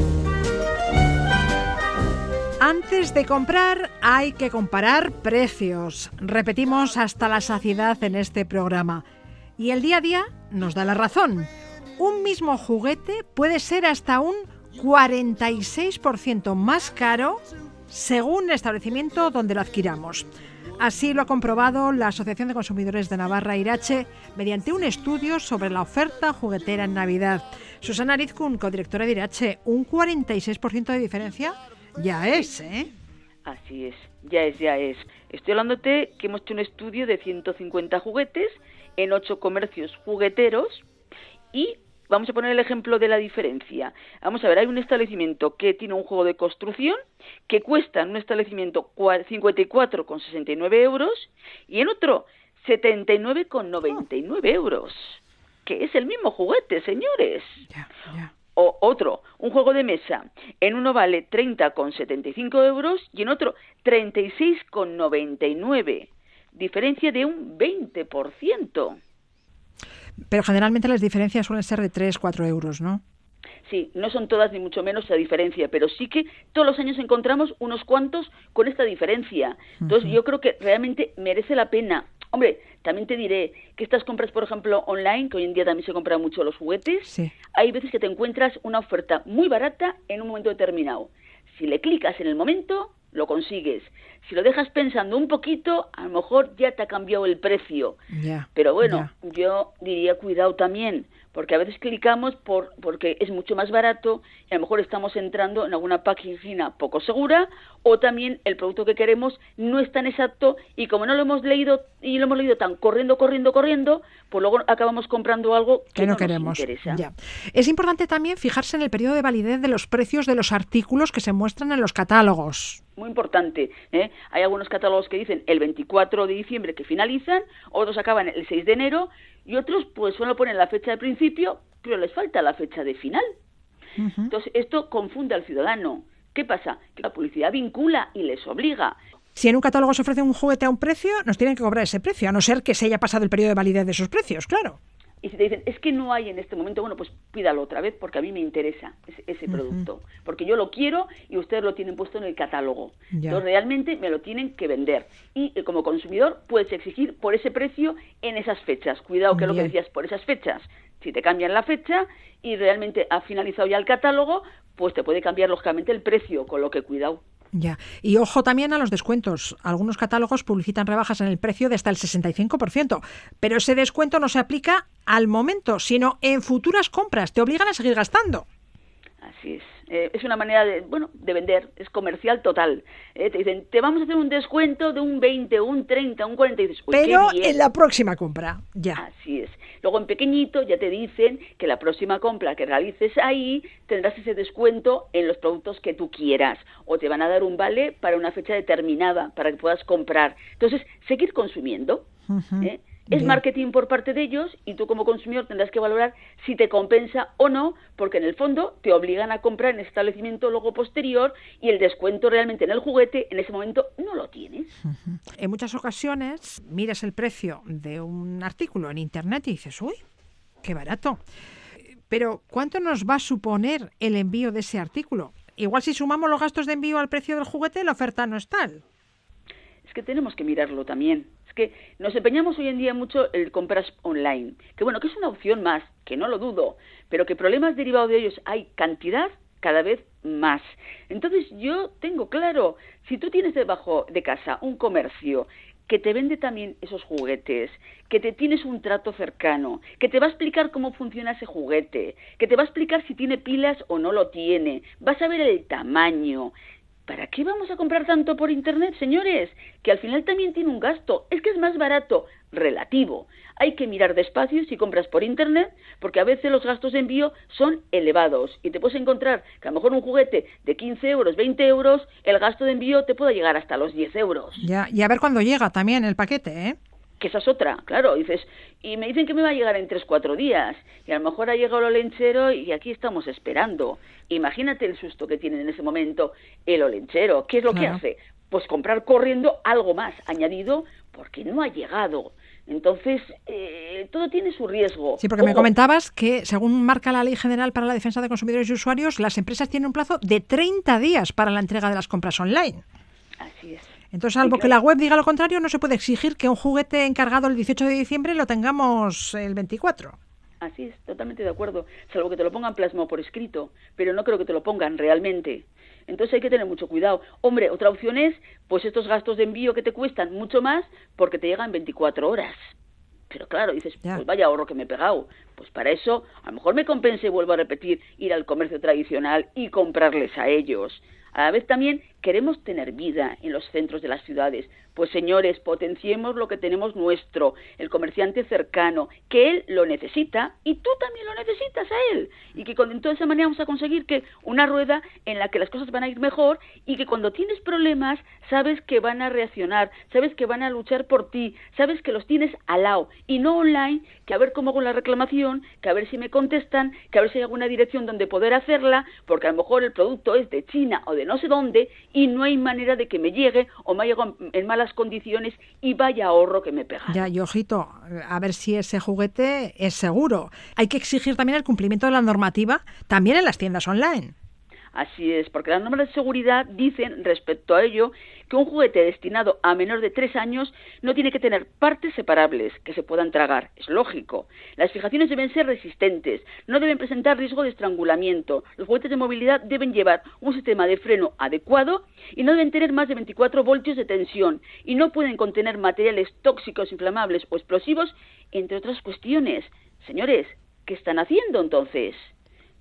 S2: Antes de comprar hay que comparar precios. Repetimos hasta la saciedad en este programa. Y el día a día nos da la razón. Un mismo juguete puede ser hasta un 46% más caro según el establecimiento donde lo adquiramos. Así lo ha comprobado la Asociación de Consumidores de Navarra, e Irache, mediante un estudio sobre la oferta juguetera en Navidad. Susana co codirectora de Irache, un 46% de diferencia ya es, ¿eh?
S4: Así es. Ya es, ya es. Estoy hablándote que hemos hecho un estudio de 150 juguetes en 8 comercios jugueteros y vamos a poner el ejemplo de la diferencia. Vamos a ver, hay un establecimiento que tiene un juego de construcción que cuesta en un establecimiento 54,69 euros y en otro 79,99 euros, que es el mismo juguete, señores o otro, un juego de mesa, en uno vale 30,75 euros y en otro 36,99, diferencia de un 20%.
S2: Pero generalmente las diferencias suelen ser de 3, 4 euros, ¿no?
S4: Sí, no son todas ni mucho menos esa diferencia, pero sí que todos los años encontramos unos cuantos con esta diferencia. Entonces yo creo que realmente merece la pena Hombre, también te diré que estas compras, por ejemplo, online, que hoy en día también se compran mucho los juguetes, hay veces que te encuentras una oferta muy barata en un momento determinado. Si le clicas en el momento, lo consigues. Si lo dejas pensando un poquito, a lo mejor ya te ha cambiado el precio. Pero bueno, yo diría cuidado también, porque a veces clicamos por, porque es mucho más barato y a lo mejor estamos entrando en alguna página poco segura o también el producto que queremos no es tan exacto y como no lo hemos leído y lo hemos leído tan corriendo, corriendo, corriendo, pues luego acabamos comprando algo que, no, queremos. Nos interesa.
S2: Es importante también fijarse en el periodo de validez de los precios de los artículos que se muestran en los catálogos
S4: muy importante. ¿eh? Hay algunos catálogos que dicen el 24 de diciembre que finalizan, otros acaban el 6 de enero y otros pues solo ponen la fecha de principio, pero les falta la fecha de final. Entonces esto confunde al ciudadano. ¿Qué pasa? Que la publicidad vincula y les obliga.
S2: Si en un catálogo se ofrece un juguete a un precio, nos tienen que cobrar ese precio, a no ser que se haya pasado el periodo de validez de esos precios, claro
S4: y si te dicen, es que no hay en este momento, bueno, pues pídalo otra vez porque a mí me interesa ese, producto, porque yo lo quiero y ustedes lo tienen puesto en el catálogo. Entonces realmente me lo tienen que vender. Y eh, como consumidor puedes exigir por ese precio en esas fechas. Cuidado que lo que decías, por esas fechas. Si te cambian la fecha y realmente ha finalizado ya el catálogo, pues te puede cambiar lógicamente el precio, con lo que cuidado.
S2: Ya. Y ojo también a los descuentos. Algunos catálogos publicitan rebajas en el precio de hasta el 65%, pero ese descuento no se aplica al momento, sino en futuras compras. Te obligan a seguir gastando.
S4: Así es. Eh, es una manera de, bueno, de vender, es comercial total. Eh, te dicen, te vamos a hacer un descuento de un 20, un 30, un 40. Y dices,
S2: Pero
S4: en
S2: la próxima compra, ya.
S4: Así es. Luego en pequeñito ya te dicen que la próxima compra que realices ahí tendrás ese descuento en los productos que tú quieras o te van a dar un vale para una fecha determinada para que puedas comprar. Entonces, seguir consumiendo. Es marketing por parte de ellos y tú como consumidor tendrás que valorar si te compensa o no, porque en el fondo te obligan a comprar en establecimiento luego posterior y el descuento realmente en el juguete en ese momento no lo tienes.
S2: En muchas ocasiones miras el precio de un artículo en internet y dices, uy, qué barato. Pero ¿cuánto nos va a suponer el envío de ese artículo? Igual si sumamos los gastos de envío al precio del juguete, la oferta no es tal.
S4: Es que tenemos que mirarlo también que nos empeñamos hoy en día mucho en compras online, que bueno, que es una opción más, que no lo dudo, pero que problemas derivados de ellos hay cantidad cada vez más. Entonces yo tengo claro, si tú tienes debajo de casa un comercio que te vende también esos juguetes, que te tienes un trato cercano, que te va a explicar cómo funciona ese juguete, que te va a explicar si tiene pilas o no lo tiene, vas a ver el tamaño, ¿Para qué vamos a comprar tanto por Internet, señores? Que al final también tiene un gasto. Es que es más barato, relativo. Hay que mirar despacio si compras por Internet, porque a veces los gastos de envío son elevados. Y te puedes encontrar que a lo mejor un juguete de 15 euros, 20 euros, el gasto de envío te puede llegar hasta los 10 euros.
S2: Ya, y a ver cuándo llega también el paquete, ¿eh?
S4: esa es otra, claro, dices, y me dicen que me va a llegar en tres, cuatro días, y a lo mejor ha llegado el olenchero y aquí estamos esperando. Imagínate el susto que tiene en ese momento el olenchero, ¿qué es lo que hace? Pues comprar corriendo algo más añadido porque no ha llegado. Entonces, eh, todo tiene su riesgo.
S2: Sí, porque me comentabas que, según marca la Ley General para la Defensa de Consumidores y Usuarios, las empresas tienen un plazo de 30 días para la entrega de las compras online. Así es. Entonces, salvo que la web diga lo contrario, no se puede exigir que un juguete encargado el 18 de diciembre lo tengamos el 24.
S4: Así es, totalmente de acuerdo, salvo que te lo pongan plasmo por escrito, pero no creo que te lo pongan realmente. Entonces hay que tener mucho cuidado. Hombre, otra opción es, pues estos gastos de envío que te cuestan mucho más porque te llegan 24 horas. Pero claro, dices, pues vaya ahorro que me he pegado. Pues para eso, a lo mejor me compense, y vuelvo a repetir, ir al comercio tradicional y comprarles a ellos. A la vez también queremos tener vida en los centros de las ciudades. Pues señores, potenciemos lo que tenemos nuestro, el comerciante cercano, que él lo necesita y tú también lo necesitas a él. Y que con, toda esa manera vamos a conseguir que una rueda en la que las cosas van a ir mejor y que cuando tienes problemas sabes que van a reaccionar, sabes que van a luchar por ti, sabes que los tienes al lado y no online, que a ver cómo hago la reclamación, que a ver si me contestan, que a ver si hay alguna dirección donde poder hacerla, porque a lo mejor el producto es de China o de no sé dónde y no hay manera de que me llegue o me llegado en malas condiciones y vaya ahorro que me pega.
S2: Ya, y ojito, a ver si ese juguete es seguro. Hay que exigir también el cumplimiento de la normativa también en las tiendas online.
S4: Así es, porque las normas de seguridad dicen respecto a ello que un juguete destinado a menor de tres años no tiene que tener partes separables que se puedan tragar. Es lógico. Las fijaciones deben ser resistentes, no deben presentar riesgo de estrangulamiento. Los juguetes de movilidad deben llevar un sistema de freno adecuado y no deben tener más de 24 voltios de tensión y no pueden contener materiales tóxicos, inflamables o explosivos, entre otras cuestiones. Señores, ¿qué están haciendo entonces?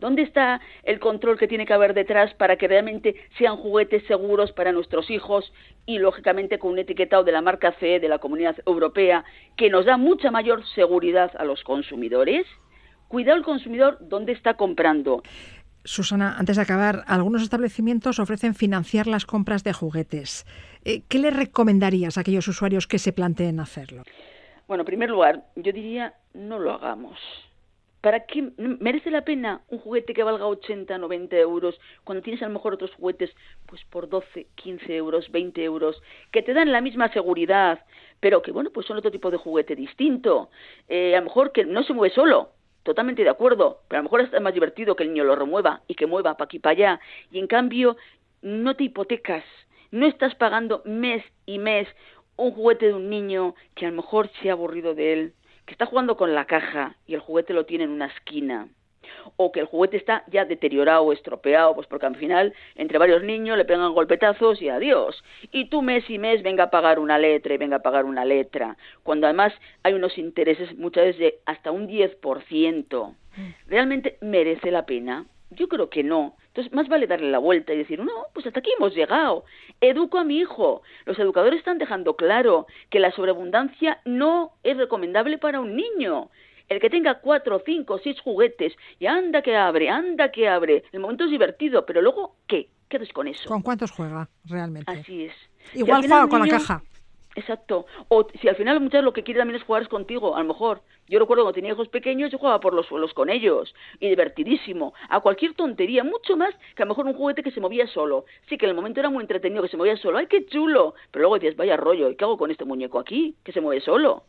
S4: ¿Dónde está el control que tiene que haber detrás para que realmente sean juguetes seguros para nuestros hijos y, lógicamente, con un etiquetado de la marca CE de la Comunidad Europea que nos da mucha mayor seguridad a los consumidores? Cuidado el consumidor dónde está comprando.
S2: Susana, antes de acabar, algunos establecimientos ofrecen financiar las compras de juguetes. Eh, ¿Qué le recomendarías a aquellos usuarios que se planteen hacerlo?
S4: Bueno, en primer lugar, yo diría no lo hagamos ¿Para qué merece la pena un juguete que valga 80, 90 euros cuando tienes a lo mejor otros juguetes pues por 12, 15 euros, 20 euros que te dan la misma seguridad, pero que bueno pues son otro tipo de juguete distinto, eh, a lo mejor que no se mueve solo, totalmente de acuerdo, pero a lo mejor es más divertido que el niño lo remueva y que mueva para aquí para allá y en cambio no te hipotecas, no estás pagando mes y mes un juguete de un niño que a lo mejor se ha aburrido de él que está jugando con la caja y el juguete lo tiene en una esquina, o que el juguete está ya deteriorado, o estropeado, pues porque al final entre varios niños le pegan golpetazos y adiós. Y tú mes y mes venga a pagar una letra y venga a pagar una letra, cuando además hay unos intereses muchas veces de hasta un 10%. Mm. ¿Realmente merece la pena? Yo creo que no. Entonces, más vale darle la vuelta y decir, no, pues hasta aquí hemos llegado. Educo a mi hijo. Los educadores están dejando claro que la sobreabundancia no es recomendable para un niño. El que tenga cuatro, cinco, seis juguetes y anda que abre, anda que abre. El momento es divertido, pero luego, ¿qué? ¿Qué haces con eso?
S2: ¿Con cuántos juega realmente?
S4: Así es.
S2: Igual juega con la caja.
S4: Exacto. O si al final muchas lo que quiere también es jugar contigo, a lo mejor. Yo recuerdo cuando tenía hijos pequeños, yo jugaba por los suelos con ellos. Y divertidísimo. A cualquier tontería, mucho más que a lo mejor un juguete que se movía solo. Sí, que en el momento era muy entretenido que se movía solo. ¡Ay, qué chulo! Pero luego decías, vaya rollo, ¿y qué hago con este muñeco aquí? Que se mueve solo.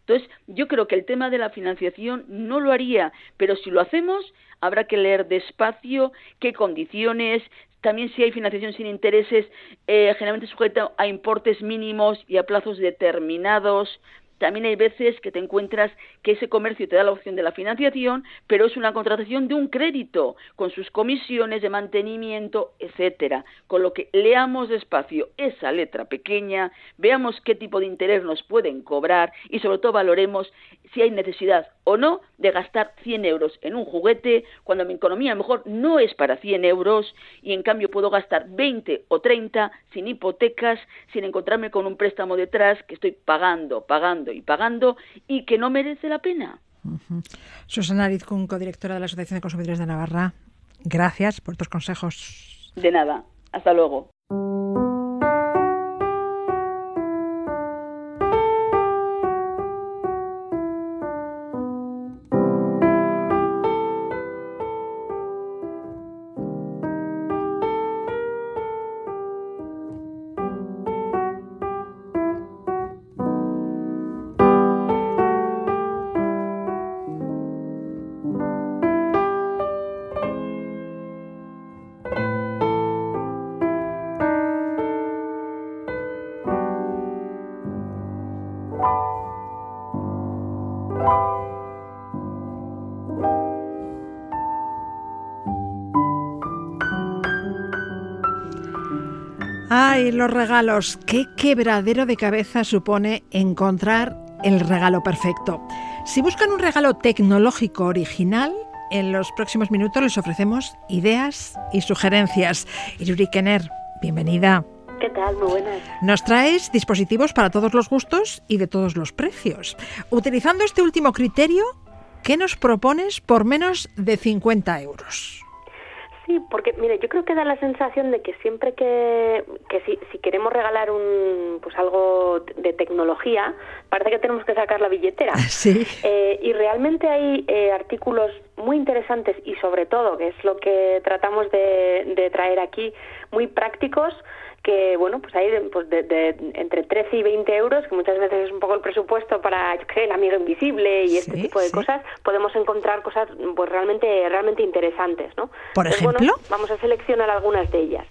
S4: Entonces, yo creo que el tema de la financiación no lo haría, pero si lo hacemos, habrá que leer despacio qué condiciones, también si hay financiación sin intereses, eh, generalmente sujeta a importes mínimos y a plazos determinados. También hay veces que te encuentras que ese comercio te da la opción de la financiación, pero es una contratación de un crédito con sus comisiones de mantenimiento, etcétera. Con lo que leamos despacio esa letra pequeña, veamos qué tipo de interés nos pueden cobrar y sobre todo valoremos si hay necesidad o no de gastar 100 euros en un juguete, cuando mi economía a lo mejor no es para 100 euros y en cambio puedo gastar 20 o 30 sin hipotecas, sin encontrarme con un préstamo detrás que estoy pagando, pagando y pagando y que no merece la pena.
S2: Susana Arizcun, directora de la Asociación de Consumidores de Navarra, gracias por tus consejos.
S4: De nada, hasta luego.
S2: Ay, los regalos. Qué quebradero de cabeza supone encontrar el regalo perfecto. Si buscan un regalo tecnológico original, en los próximos minutos les ofrecemos ideas y sugerencias. Yuri Kenner, bienvenida.
S6: ¿Qué tal? Muy buenas.
S2: Nos traes dispositivos para todos los gustos y de todos los precios. Utilizando este último criterio, ¿qué nos propones por menos de 50 euros?
S6: Sí, porque mire, yo creo que da la sensación de que siempre que, que si, si, queremos regalar un pues algo de tecnología, parece que tenemos que sacar la billetera. [LAUGHS] Sí. Eh, y realmente hay eh, artículos muy interesantes y sobre todo, que es lo que tratamos de traer aquí, muy prácticos que bueno pues hay de, pues entre 13 y 20 euros que muchas veces es un poco el presupuesto para el amigo invisible y este tipo de cosas podemos encontrar cosas pues realmente realmente interesantes no
S2: por ejemplo
S6: vamos a seleccionar algunas de ellas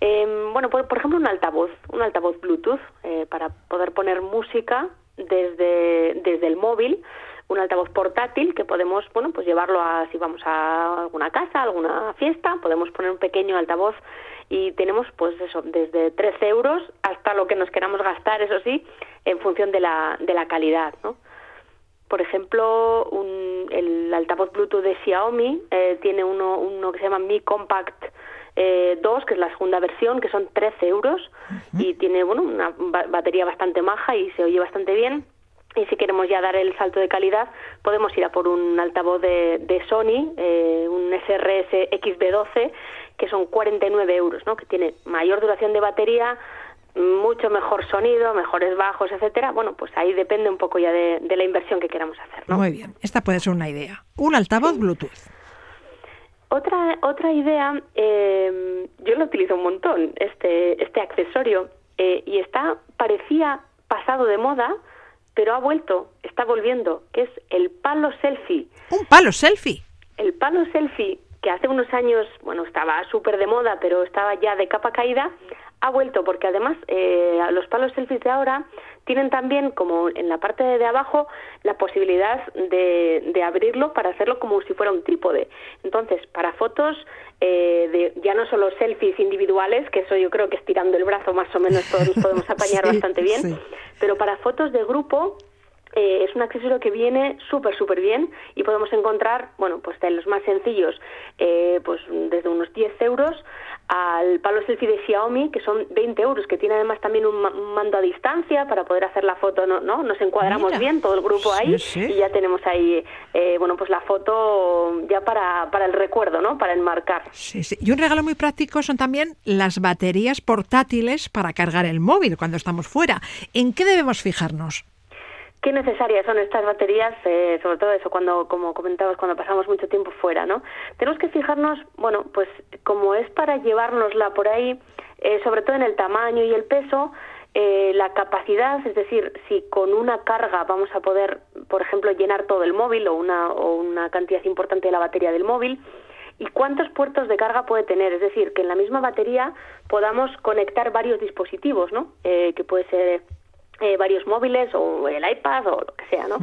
S6: em, bueno por, por, ejemplo un altavoz un altavoz Bluetooth eh, para poder poner música desde desde el móvil un altavoz portátil que podemos, bueno, pues llevarlo a vamos a alguna casa, a alguna fiesta, podemos poner un pequeño altavoz y tenemos pues eso, desde 13 euros hasta lo que nos queramos gastar, eso sí, en función de la, de la calidad, ¿no? Por ejemplo, un, el altavoz Bluetooth de Xiaomi eh, tiene uno, uno que se llama Mi Compact eh, 2, que es la segunda versión, que son 13 euros y tiene bueno una batería bastante maja y se oye bastante bien. Y si queremos ya dar el salto de calidad, podemos ir a por un altavoz de, Sony, eh, un SRS XB12, que son 49 euros, ¿no? que tiene mayor duración de batería, mucho mejor sonido, mejores bajos, etcétera. Bueno, pues ahí depende un poco ya de, la inversión que queramos hacer. ¿no?
S2: Muy bien, esta puede ser una idea. Un altavoz Bluetooth.
S6: Otra, otra idea, eh, yo lo utilizo un montón, este, este accesorio, eh, y está, parecía pasado de moda, pero ha vuelto, está volviendo, que es el palo selfie.
S2: ¿Un palo selfie?
S6: El palo selfie que hace unos años, bueno, estaba súper de moda, pero estaba ya de capa caída, ha vuelto, porque además eh, los palos selfies de ahora tienen también, como en la parte de abajo, la posibilidad de, abrirlo para hacerlo como si fuera un trípode. Entonces, para fotos, eh, de, ya no solo selfies individuales, que eso yo creo que estirando el brazo más o menos todos podemos [LAUGHS] apañar bastante bien, pero para fotos de grupo eh, es un accesorio que viene súper, súper bien y podemos encontrar, bueno, pues en los más sencillos, eh, pues desde unos 10 euros al palo selfie de Xiaomi, que son 20 euros, que tiene además también un, mando a distancia para poder hacer la foto, ¿no? Nos encuadramos bien todo el grupo ahí y ya tenemos ahí, eh, bueno, pues la foto ya para, para el recuerdo, ¿no? Para enmarcar.
S2: Sí, sí. Y un regalo muy práctico son también las baterías portátiles para cargar el móvil cuando estamos fuera. ¿En qué debemos fijarnos?
S6: qué necesarias son estas baterías, eh, sobre todo eso cuando, como comentabas, cuando pasamos mucho tiempo fuera, ¿no? Tenemos que fijarnos, bueno, pues como es para llevárnosla por ahí, eh, sobre todo en el tamaño y el peso, eh, la capacidad, es decir, si con una carga vamos a poder, por ejemplo, llenar todo el móvil o una, o una cantidad importante de la batería del móvil, y cuántos puertos de carga puede tener. Es decir, que en la misma batería podamos conectar varios dispositivos, ¿no? que puede ser eh, varios móviles o el iPad o lo que sea, ¿no?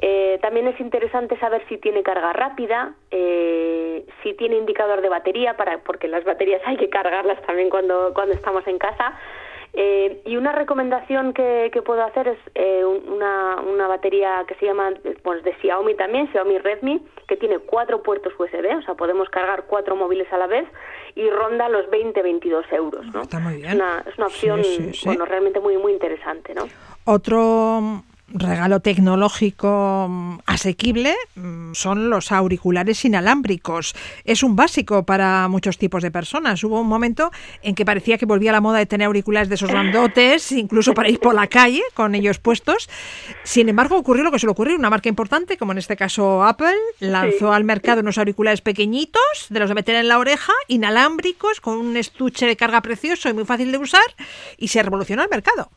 S6: Eh, también es interesante saber si tiene carga rápida, eh, si tiene indicador de batería, para, porque las baterías [LAUGHS] hay que cargarlas también cuando, cuando estamos en casa, eh, y una recomendación que, puedo hacer es eh, una, una, batería que se llama pues de Xiaomi también, Xiaomi Redmi, que tiene cuatro puertos USB, o sea, podemos cargar cuatro móviles a la vez y ronda los 20-22 euros. ¿no?
S2: Está muy bien.
S6: Es, una, opción Bueno, realmente muy, muy interesante. ¿no?
S2: Otro regalo tecnológico mm, asequible mm, son los auriculares inalámbricos. Es un básico para muchos tipos de personas. Hubo un momento en que parecía que volvía la moda de tener auriculares de esos grandotes, [LAUGHS] incluso para ir por la calle con ellos puestos. Sin embargo, ocurrió lo que suele ocurrir. Una marca importante, como en este caso Apple, lanzó al mercado unos auriculares pequeñitos, de los de meter en la oreja, inalámbricos, con un estuche de carga precioso y muy fácil de usar, y se revolucionó el mercado.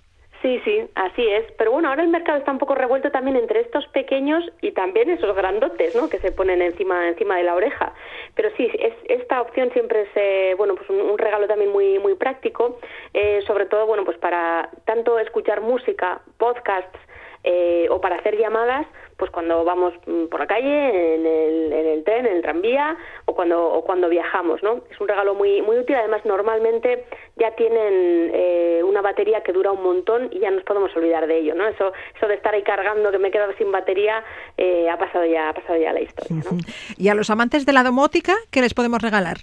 S6: Sí, sí, así es. Pero bueno, ahora el mercado está un poco revuelto también entre estos pequeños y también esos grandotes, ¿no? Que se ponen encima encima de la oreja. Pero sí, esta opción siempre es eh, bueno, pues un, regalo también muy muy práctico, eh, sobre todo bueno, pues para tanto escuchar música, podcasts eh, o para hacer llamadas pues cuando vamos mm, por la calle, en el, en el tren, en el tranvía o cuando, o cuando viajamos, ¿no? Es un regalo muy, muy útil, además normalmente ya tienen eh, una batería que dura un montón y ya nos podemos olvidar de ello, ¿no? Eso, eso de estar ahí cargando que me he quedado sin batería eh, ha pasado ya, ha pasado ya la historia, [LAUGHS]
S2: Y a los amantes de la domótica, ¿qué les podemos regalar?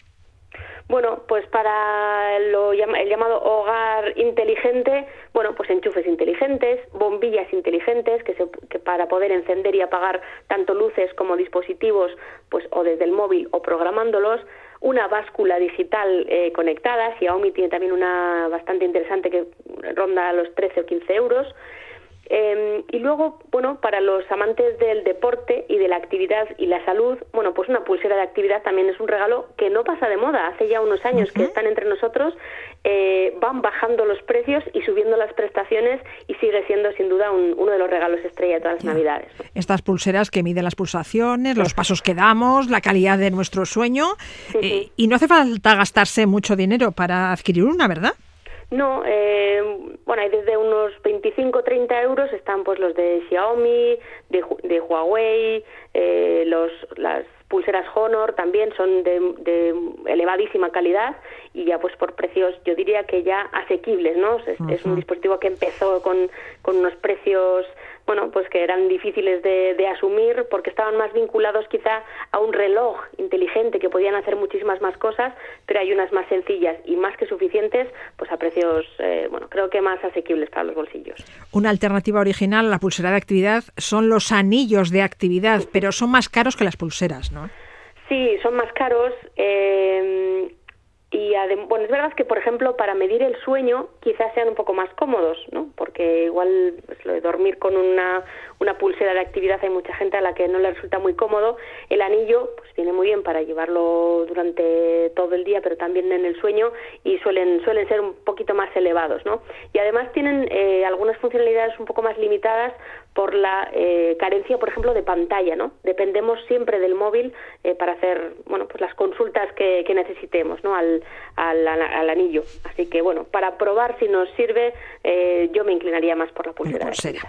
S6: Bueno, pues para lo, el llamado hogar inteligente, bueno, pues enchufes inteligentes, bombillas inteligentes que, para poder encender y apagar tanto luces como dispositivos, pues o desde el móvil o programándolos, una báscula digital conectada, eh, conectada, Xiaomi tiene también una bastante interesante que ronda los 13 o 15 euros, Em, y luego, bueno, para los amantes del deporte y de la actividad y la salud, bueno, pues una pulsera de actividad también es un regalo que no pasa de moda. Hace ya unos años que están entre nosotros, eh, van bajando los precios y subiendo las prestaciones y sigue siendo sin duda uno de los regalos estrella de todas las navidades.
S2: Estas pulseras que miden las pulsaciones, los [LAUGHS] pasos que damos, la calidad de nuestro sueño. Eh, y no hace falta gastarse mucho dinero para adquirir una, ¿verdad?
S6: No, eh, bueno, hay desde unos 25 30 euros están pues los de Xiaomi, de, de Huawei, eh, los, las pulseras Honor también son de, elevadísima calidad y ya pues por precios yo diría que ya asequibles, ¿no? Es, es un dispositivo que empezó con, con unos precios bueno, pues que eran difíciles de, asumir porque estaban más vinculados quizá a un reloj inteligente que podían hacer muchísimas más cosas, pero hay unas más sencillas y más que suficientes, pues a precios, eh, bueno, creo que más asequibles para los bolsillos.
S2: Una alternativa original a la pulsera de actividad son los anillos de actividad, pero son más caros que las pulseras, ¿no?
S6: Sí, son más caros. Eh, y bueno, es verdad que, por ejemplo, para medir el sueño quizás sean un poco más cómodos, ¿no? Porque igual lo de dormir con una, una pulsera de actividad, hay mucha gente a la que no le resulta muy cómodo. El anillo pues tiene muy bien para llevarlo durante todo el día, pero también en el sueño y suelen suelen ser un poquito más elevados, ¿no? Y además tienen eh, algunas funcionalidades un poco más limitadas por la eh, carencia, por ejemplo, de pantalla, ¿no? Dependemos siempre del móvil eh, para hacer, bueno, pues las consultas que, necesitemos, ¿no? Al, anillo. Así que, bueno, para probar si nos sirve, yo me inclinaría más por la La pulsera.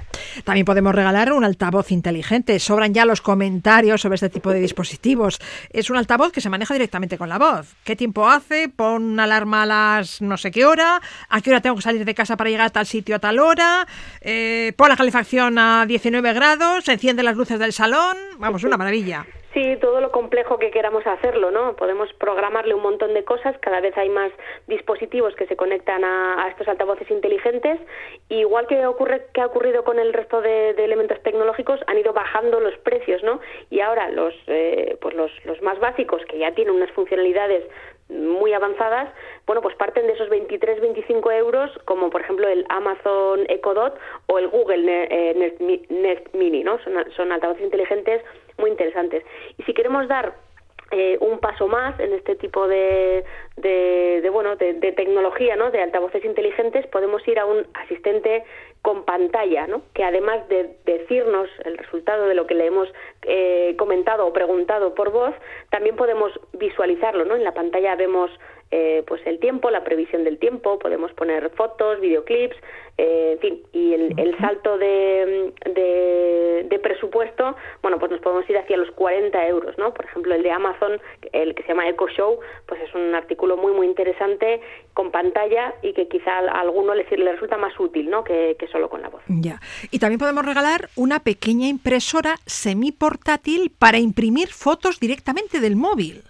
S2: También podemos regalar un altavoz inteligente. Sobran ya los comentarios sobre este tipo de dispositivos. Es un altavoz que se maneja directamente con la voz. ¿Qué tiempo hace? Pon una alarma a las no sé qué hora. ¿A qué hora tengo que salir de casa para llegar a tal sitio a tal hora? Eh, pon la calefacción a 19 grados. Enciende las luces del salón. Vamos, una maravilla.
S6: Sí, todo lo complejo que queramos hacerlo, ¿no? Podemos programarle un montón de cosas, cada vez hay más dispositivos que se conectan a, estos altavoces inteligentes, igual que ocurre que ha ocurrido con el resto de, elementos tecnológicos, han ido bajando los precios, ¿no? Y ahora los eh, pues los más básicos que ya tienen unas funcionalidades muy avanzadas, bueno, pues parten de esos 23, 25 euros, como por ejemplo el Amazon Echo Dot o el Google eh, Nest, Mini, ¿no? Son, son altavoces inteligentes muy interesantes. Y si queremos dar eh, un paso más en este tipo de, de, bueno de, tecnología no de altavoces inteligentes podemos ir a un asistente con pantalla no que además de decirnos el resultado de lo que le hemos eh, comentado o preguntado por voz también podemos visualizarlo no en la pantalla vemos eh, pues el tiempo, la previsión del tiempo, podemos poner fotos, videoclips, eh, en fin, y el, salto de, de, presupuesto, bueno, pues nos podemos ir hacia los 40 euros, ¿no? Por ejemplo, el de Amazon, el que se llama Echo Show, pues es un artículo muy, muy interesante con pantalla y que quizá a alguno le, le resulta más útil, ¿no? Que, que solo con la voz.
S2: Ya. Y también podemos regalar una pequeña impresora semiportátil para imprimir fotos directamente del móvil.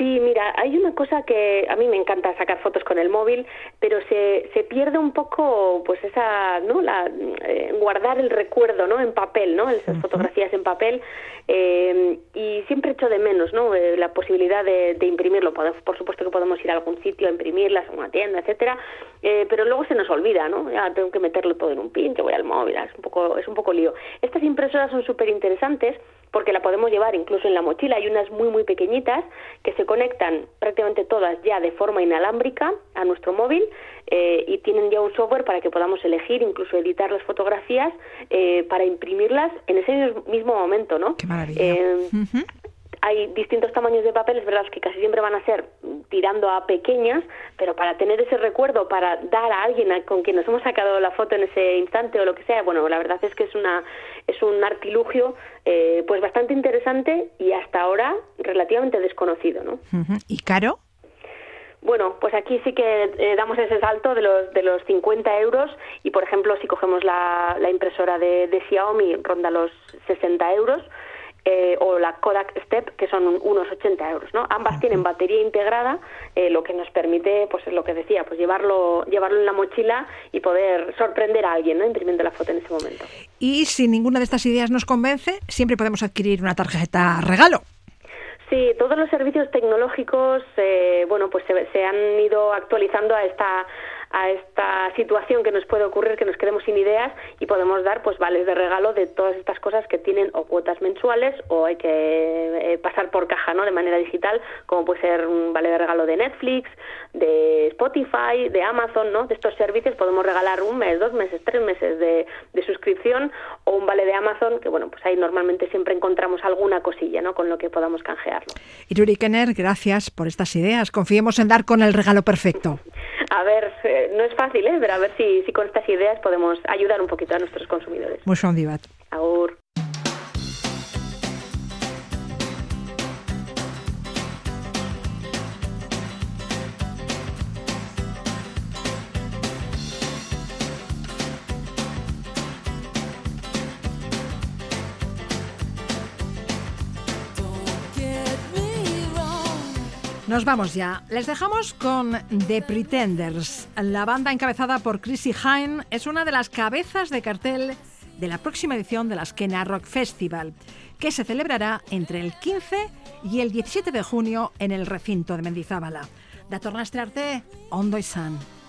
S6: Sí, mira, hay una cosa que a mí me encanta sacar fotos con el móvil, pero se, se pierde un poco, pues esa, ¿no? La, eh, guardar el recuerdo, ¿no? En papel, ¿no? Esas fotografías en papel. Eh, y siempre echo de menos, ¿no? Eh, la posibilidad de, imprimirlo. Por, por supuesto que podemos ir a algún sitio a imprimirlas, a una tienda, etcétera, eh, pero luego se nos olvida, ¿no? Ya tengo que meterlo todo en un pin, que voy al móvil, ah, es un poco, es un poco lío. Estas impresoras son súper interesantes porque la podemos llevar incluso en la mochila. Hay unas muy, muy pequeñitas que se conectan prácticamente todas ya de forma inalámbrica a nuestro móvil eh, y tienen ya un software para que podamos elegir, incluso editar las fotografías eh, para imprimirlas en ese mismo momento, ¿no?
S2: Qué maravilla. Eh,
S6: hay distintos tamaños de papeles, ¿verdad? que casi siempre van a ser tirando a pequeñas, pero para tener ese recuerdo, para dar a alguien con quien nos hemos sacado la foto en ese instante o lo que sea, bueno, la verdad es que es, una, es un artilugio eh, pues bastante interesante y hasta ahora relativamente desconocido, ¿no?
S2: ¿Y caro?
S6: Bueno, pues aquí sí que eh, damos ese salto de los, de los 50 euros y, por ejemplo, si cogemos la, impresora de, de Xiaomi, ronda los 60 euros eh, o la Kodak Step, que son unos 80 euros. ¿no? Ambas tienen batería integrada, eh, lo que nos permite, pues es lo que decía, pues llevarlo, llevarlo en la mochila y poder sorprender a alguien ¿no? imprimiendo la foto en ese momento.
S2: Y si ninguna de estas ideas nos convence, siempre podemos adquirir una tarjeta regalo.
S6: Sí, todos los servicios tecnológicos, eh, bueno, pues se, han ido actualizando a esta a esta situación que nos puede ocurrir, que nos quedemos sin ideas y podemos dar pues vales de regalo de todas estas cosas que tienen o cuotas mensuales o hay que eh, pasar por caja, ¿no? De manera digital, como puede ser un vale de regalo de Netflix, de Spotify, de Amazon, ¿no? De estos servicios podemos regalar un mes, dos meses, tres meses de, suscripción o un vale de Amazon, que bueno, pues ahí normalmente siempre encontramos alguna cosilla, ¿no? Con lo que podamos canjearlo.
S2: Iruri Kenner, gracias por estas ideas. Confiemos en dar con el regalo perfecto.
S6: A ver, eh, no es fácil, eh, ver a ver si si con estas ideas podemos ayudar un poquito a nuestros consumidores.
S2: Mucho bat. Aur. Nos vamos ya. Les dejamos con The Pretenders. La banda encabezada por Chrissy Hine es una de las cabezas de cartel de la próxima edición de la Skena Rock Festival, que se celebrará entre el 15 y el 17 de junio en el recinto de Mendizábala. Datornastre arte, ondo San.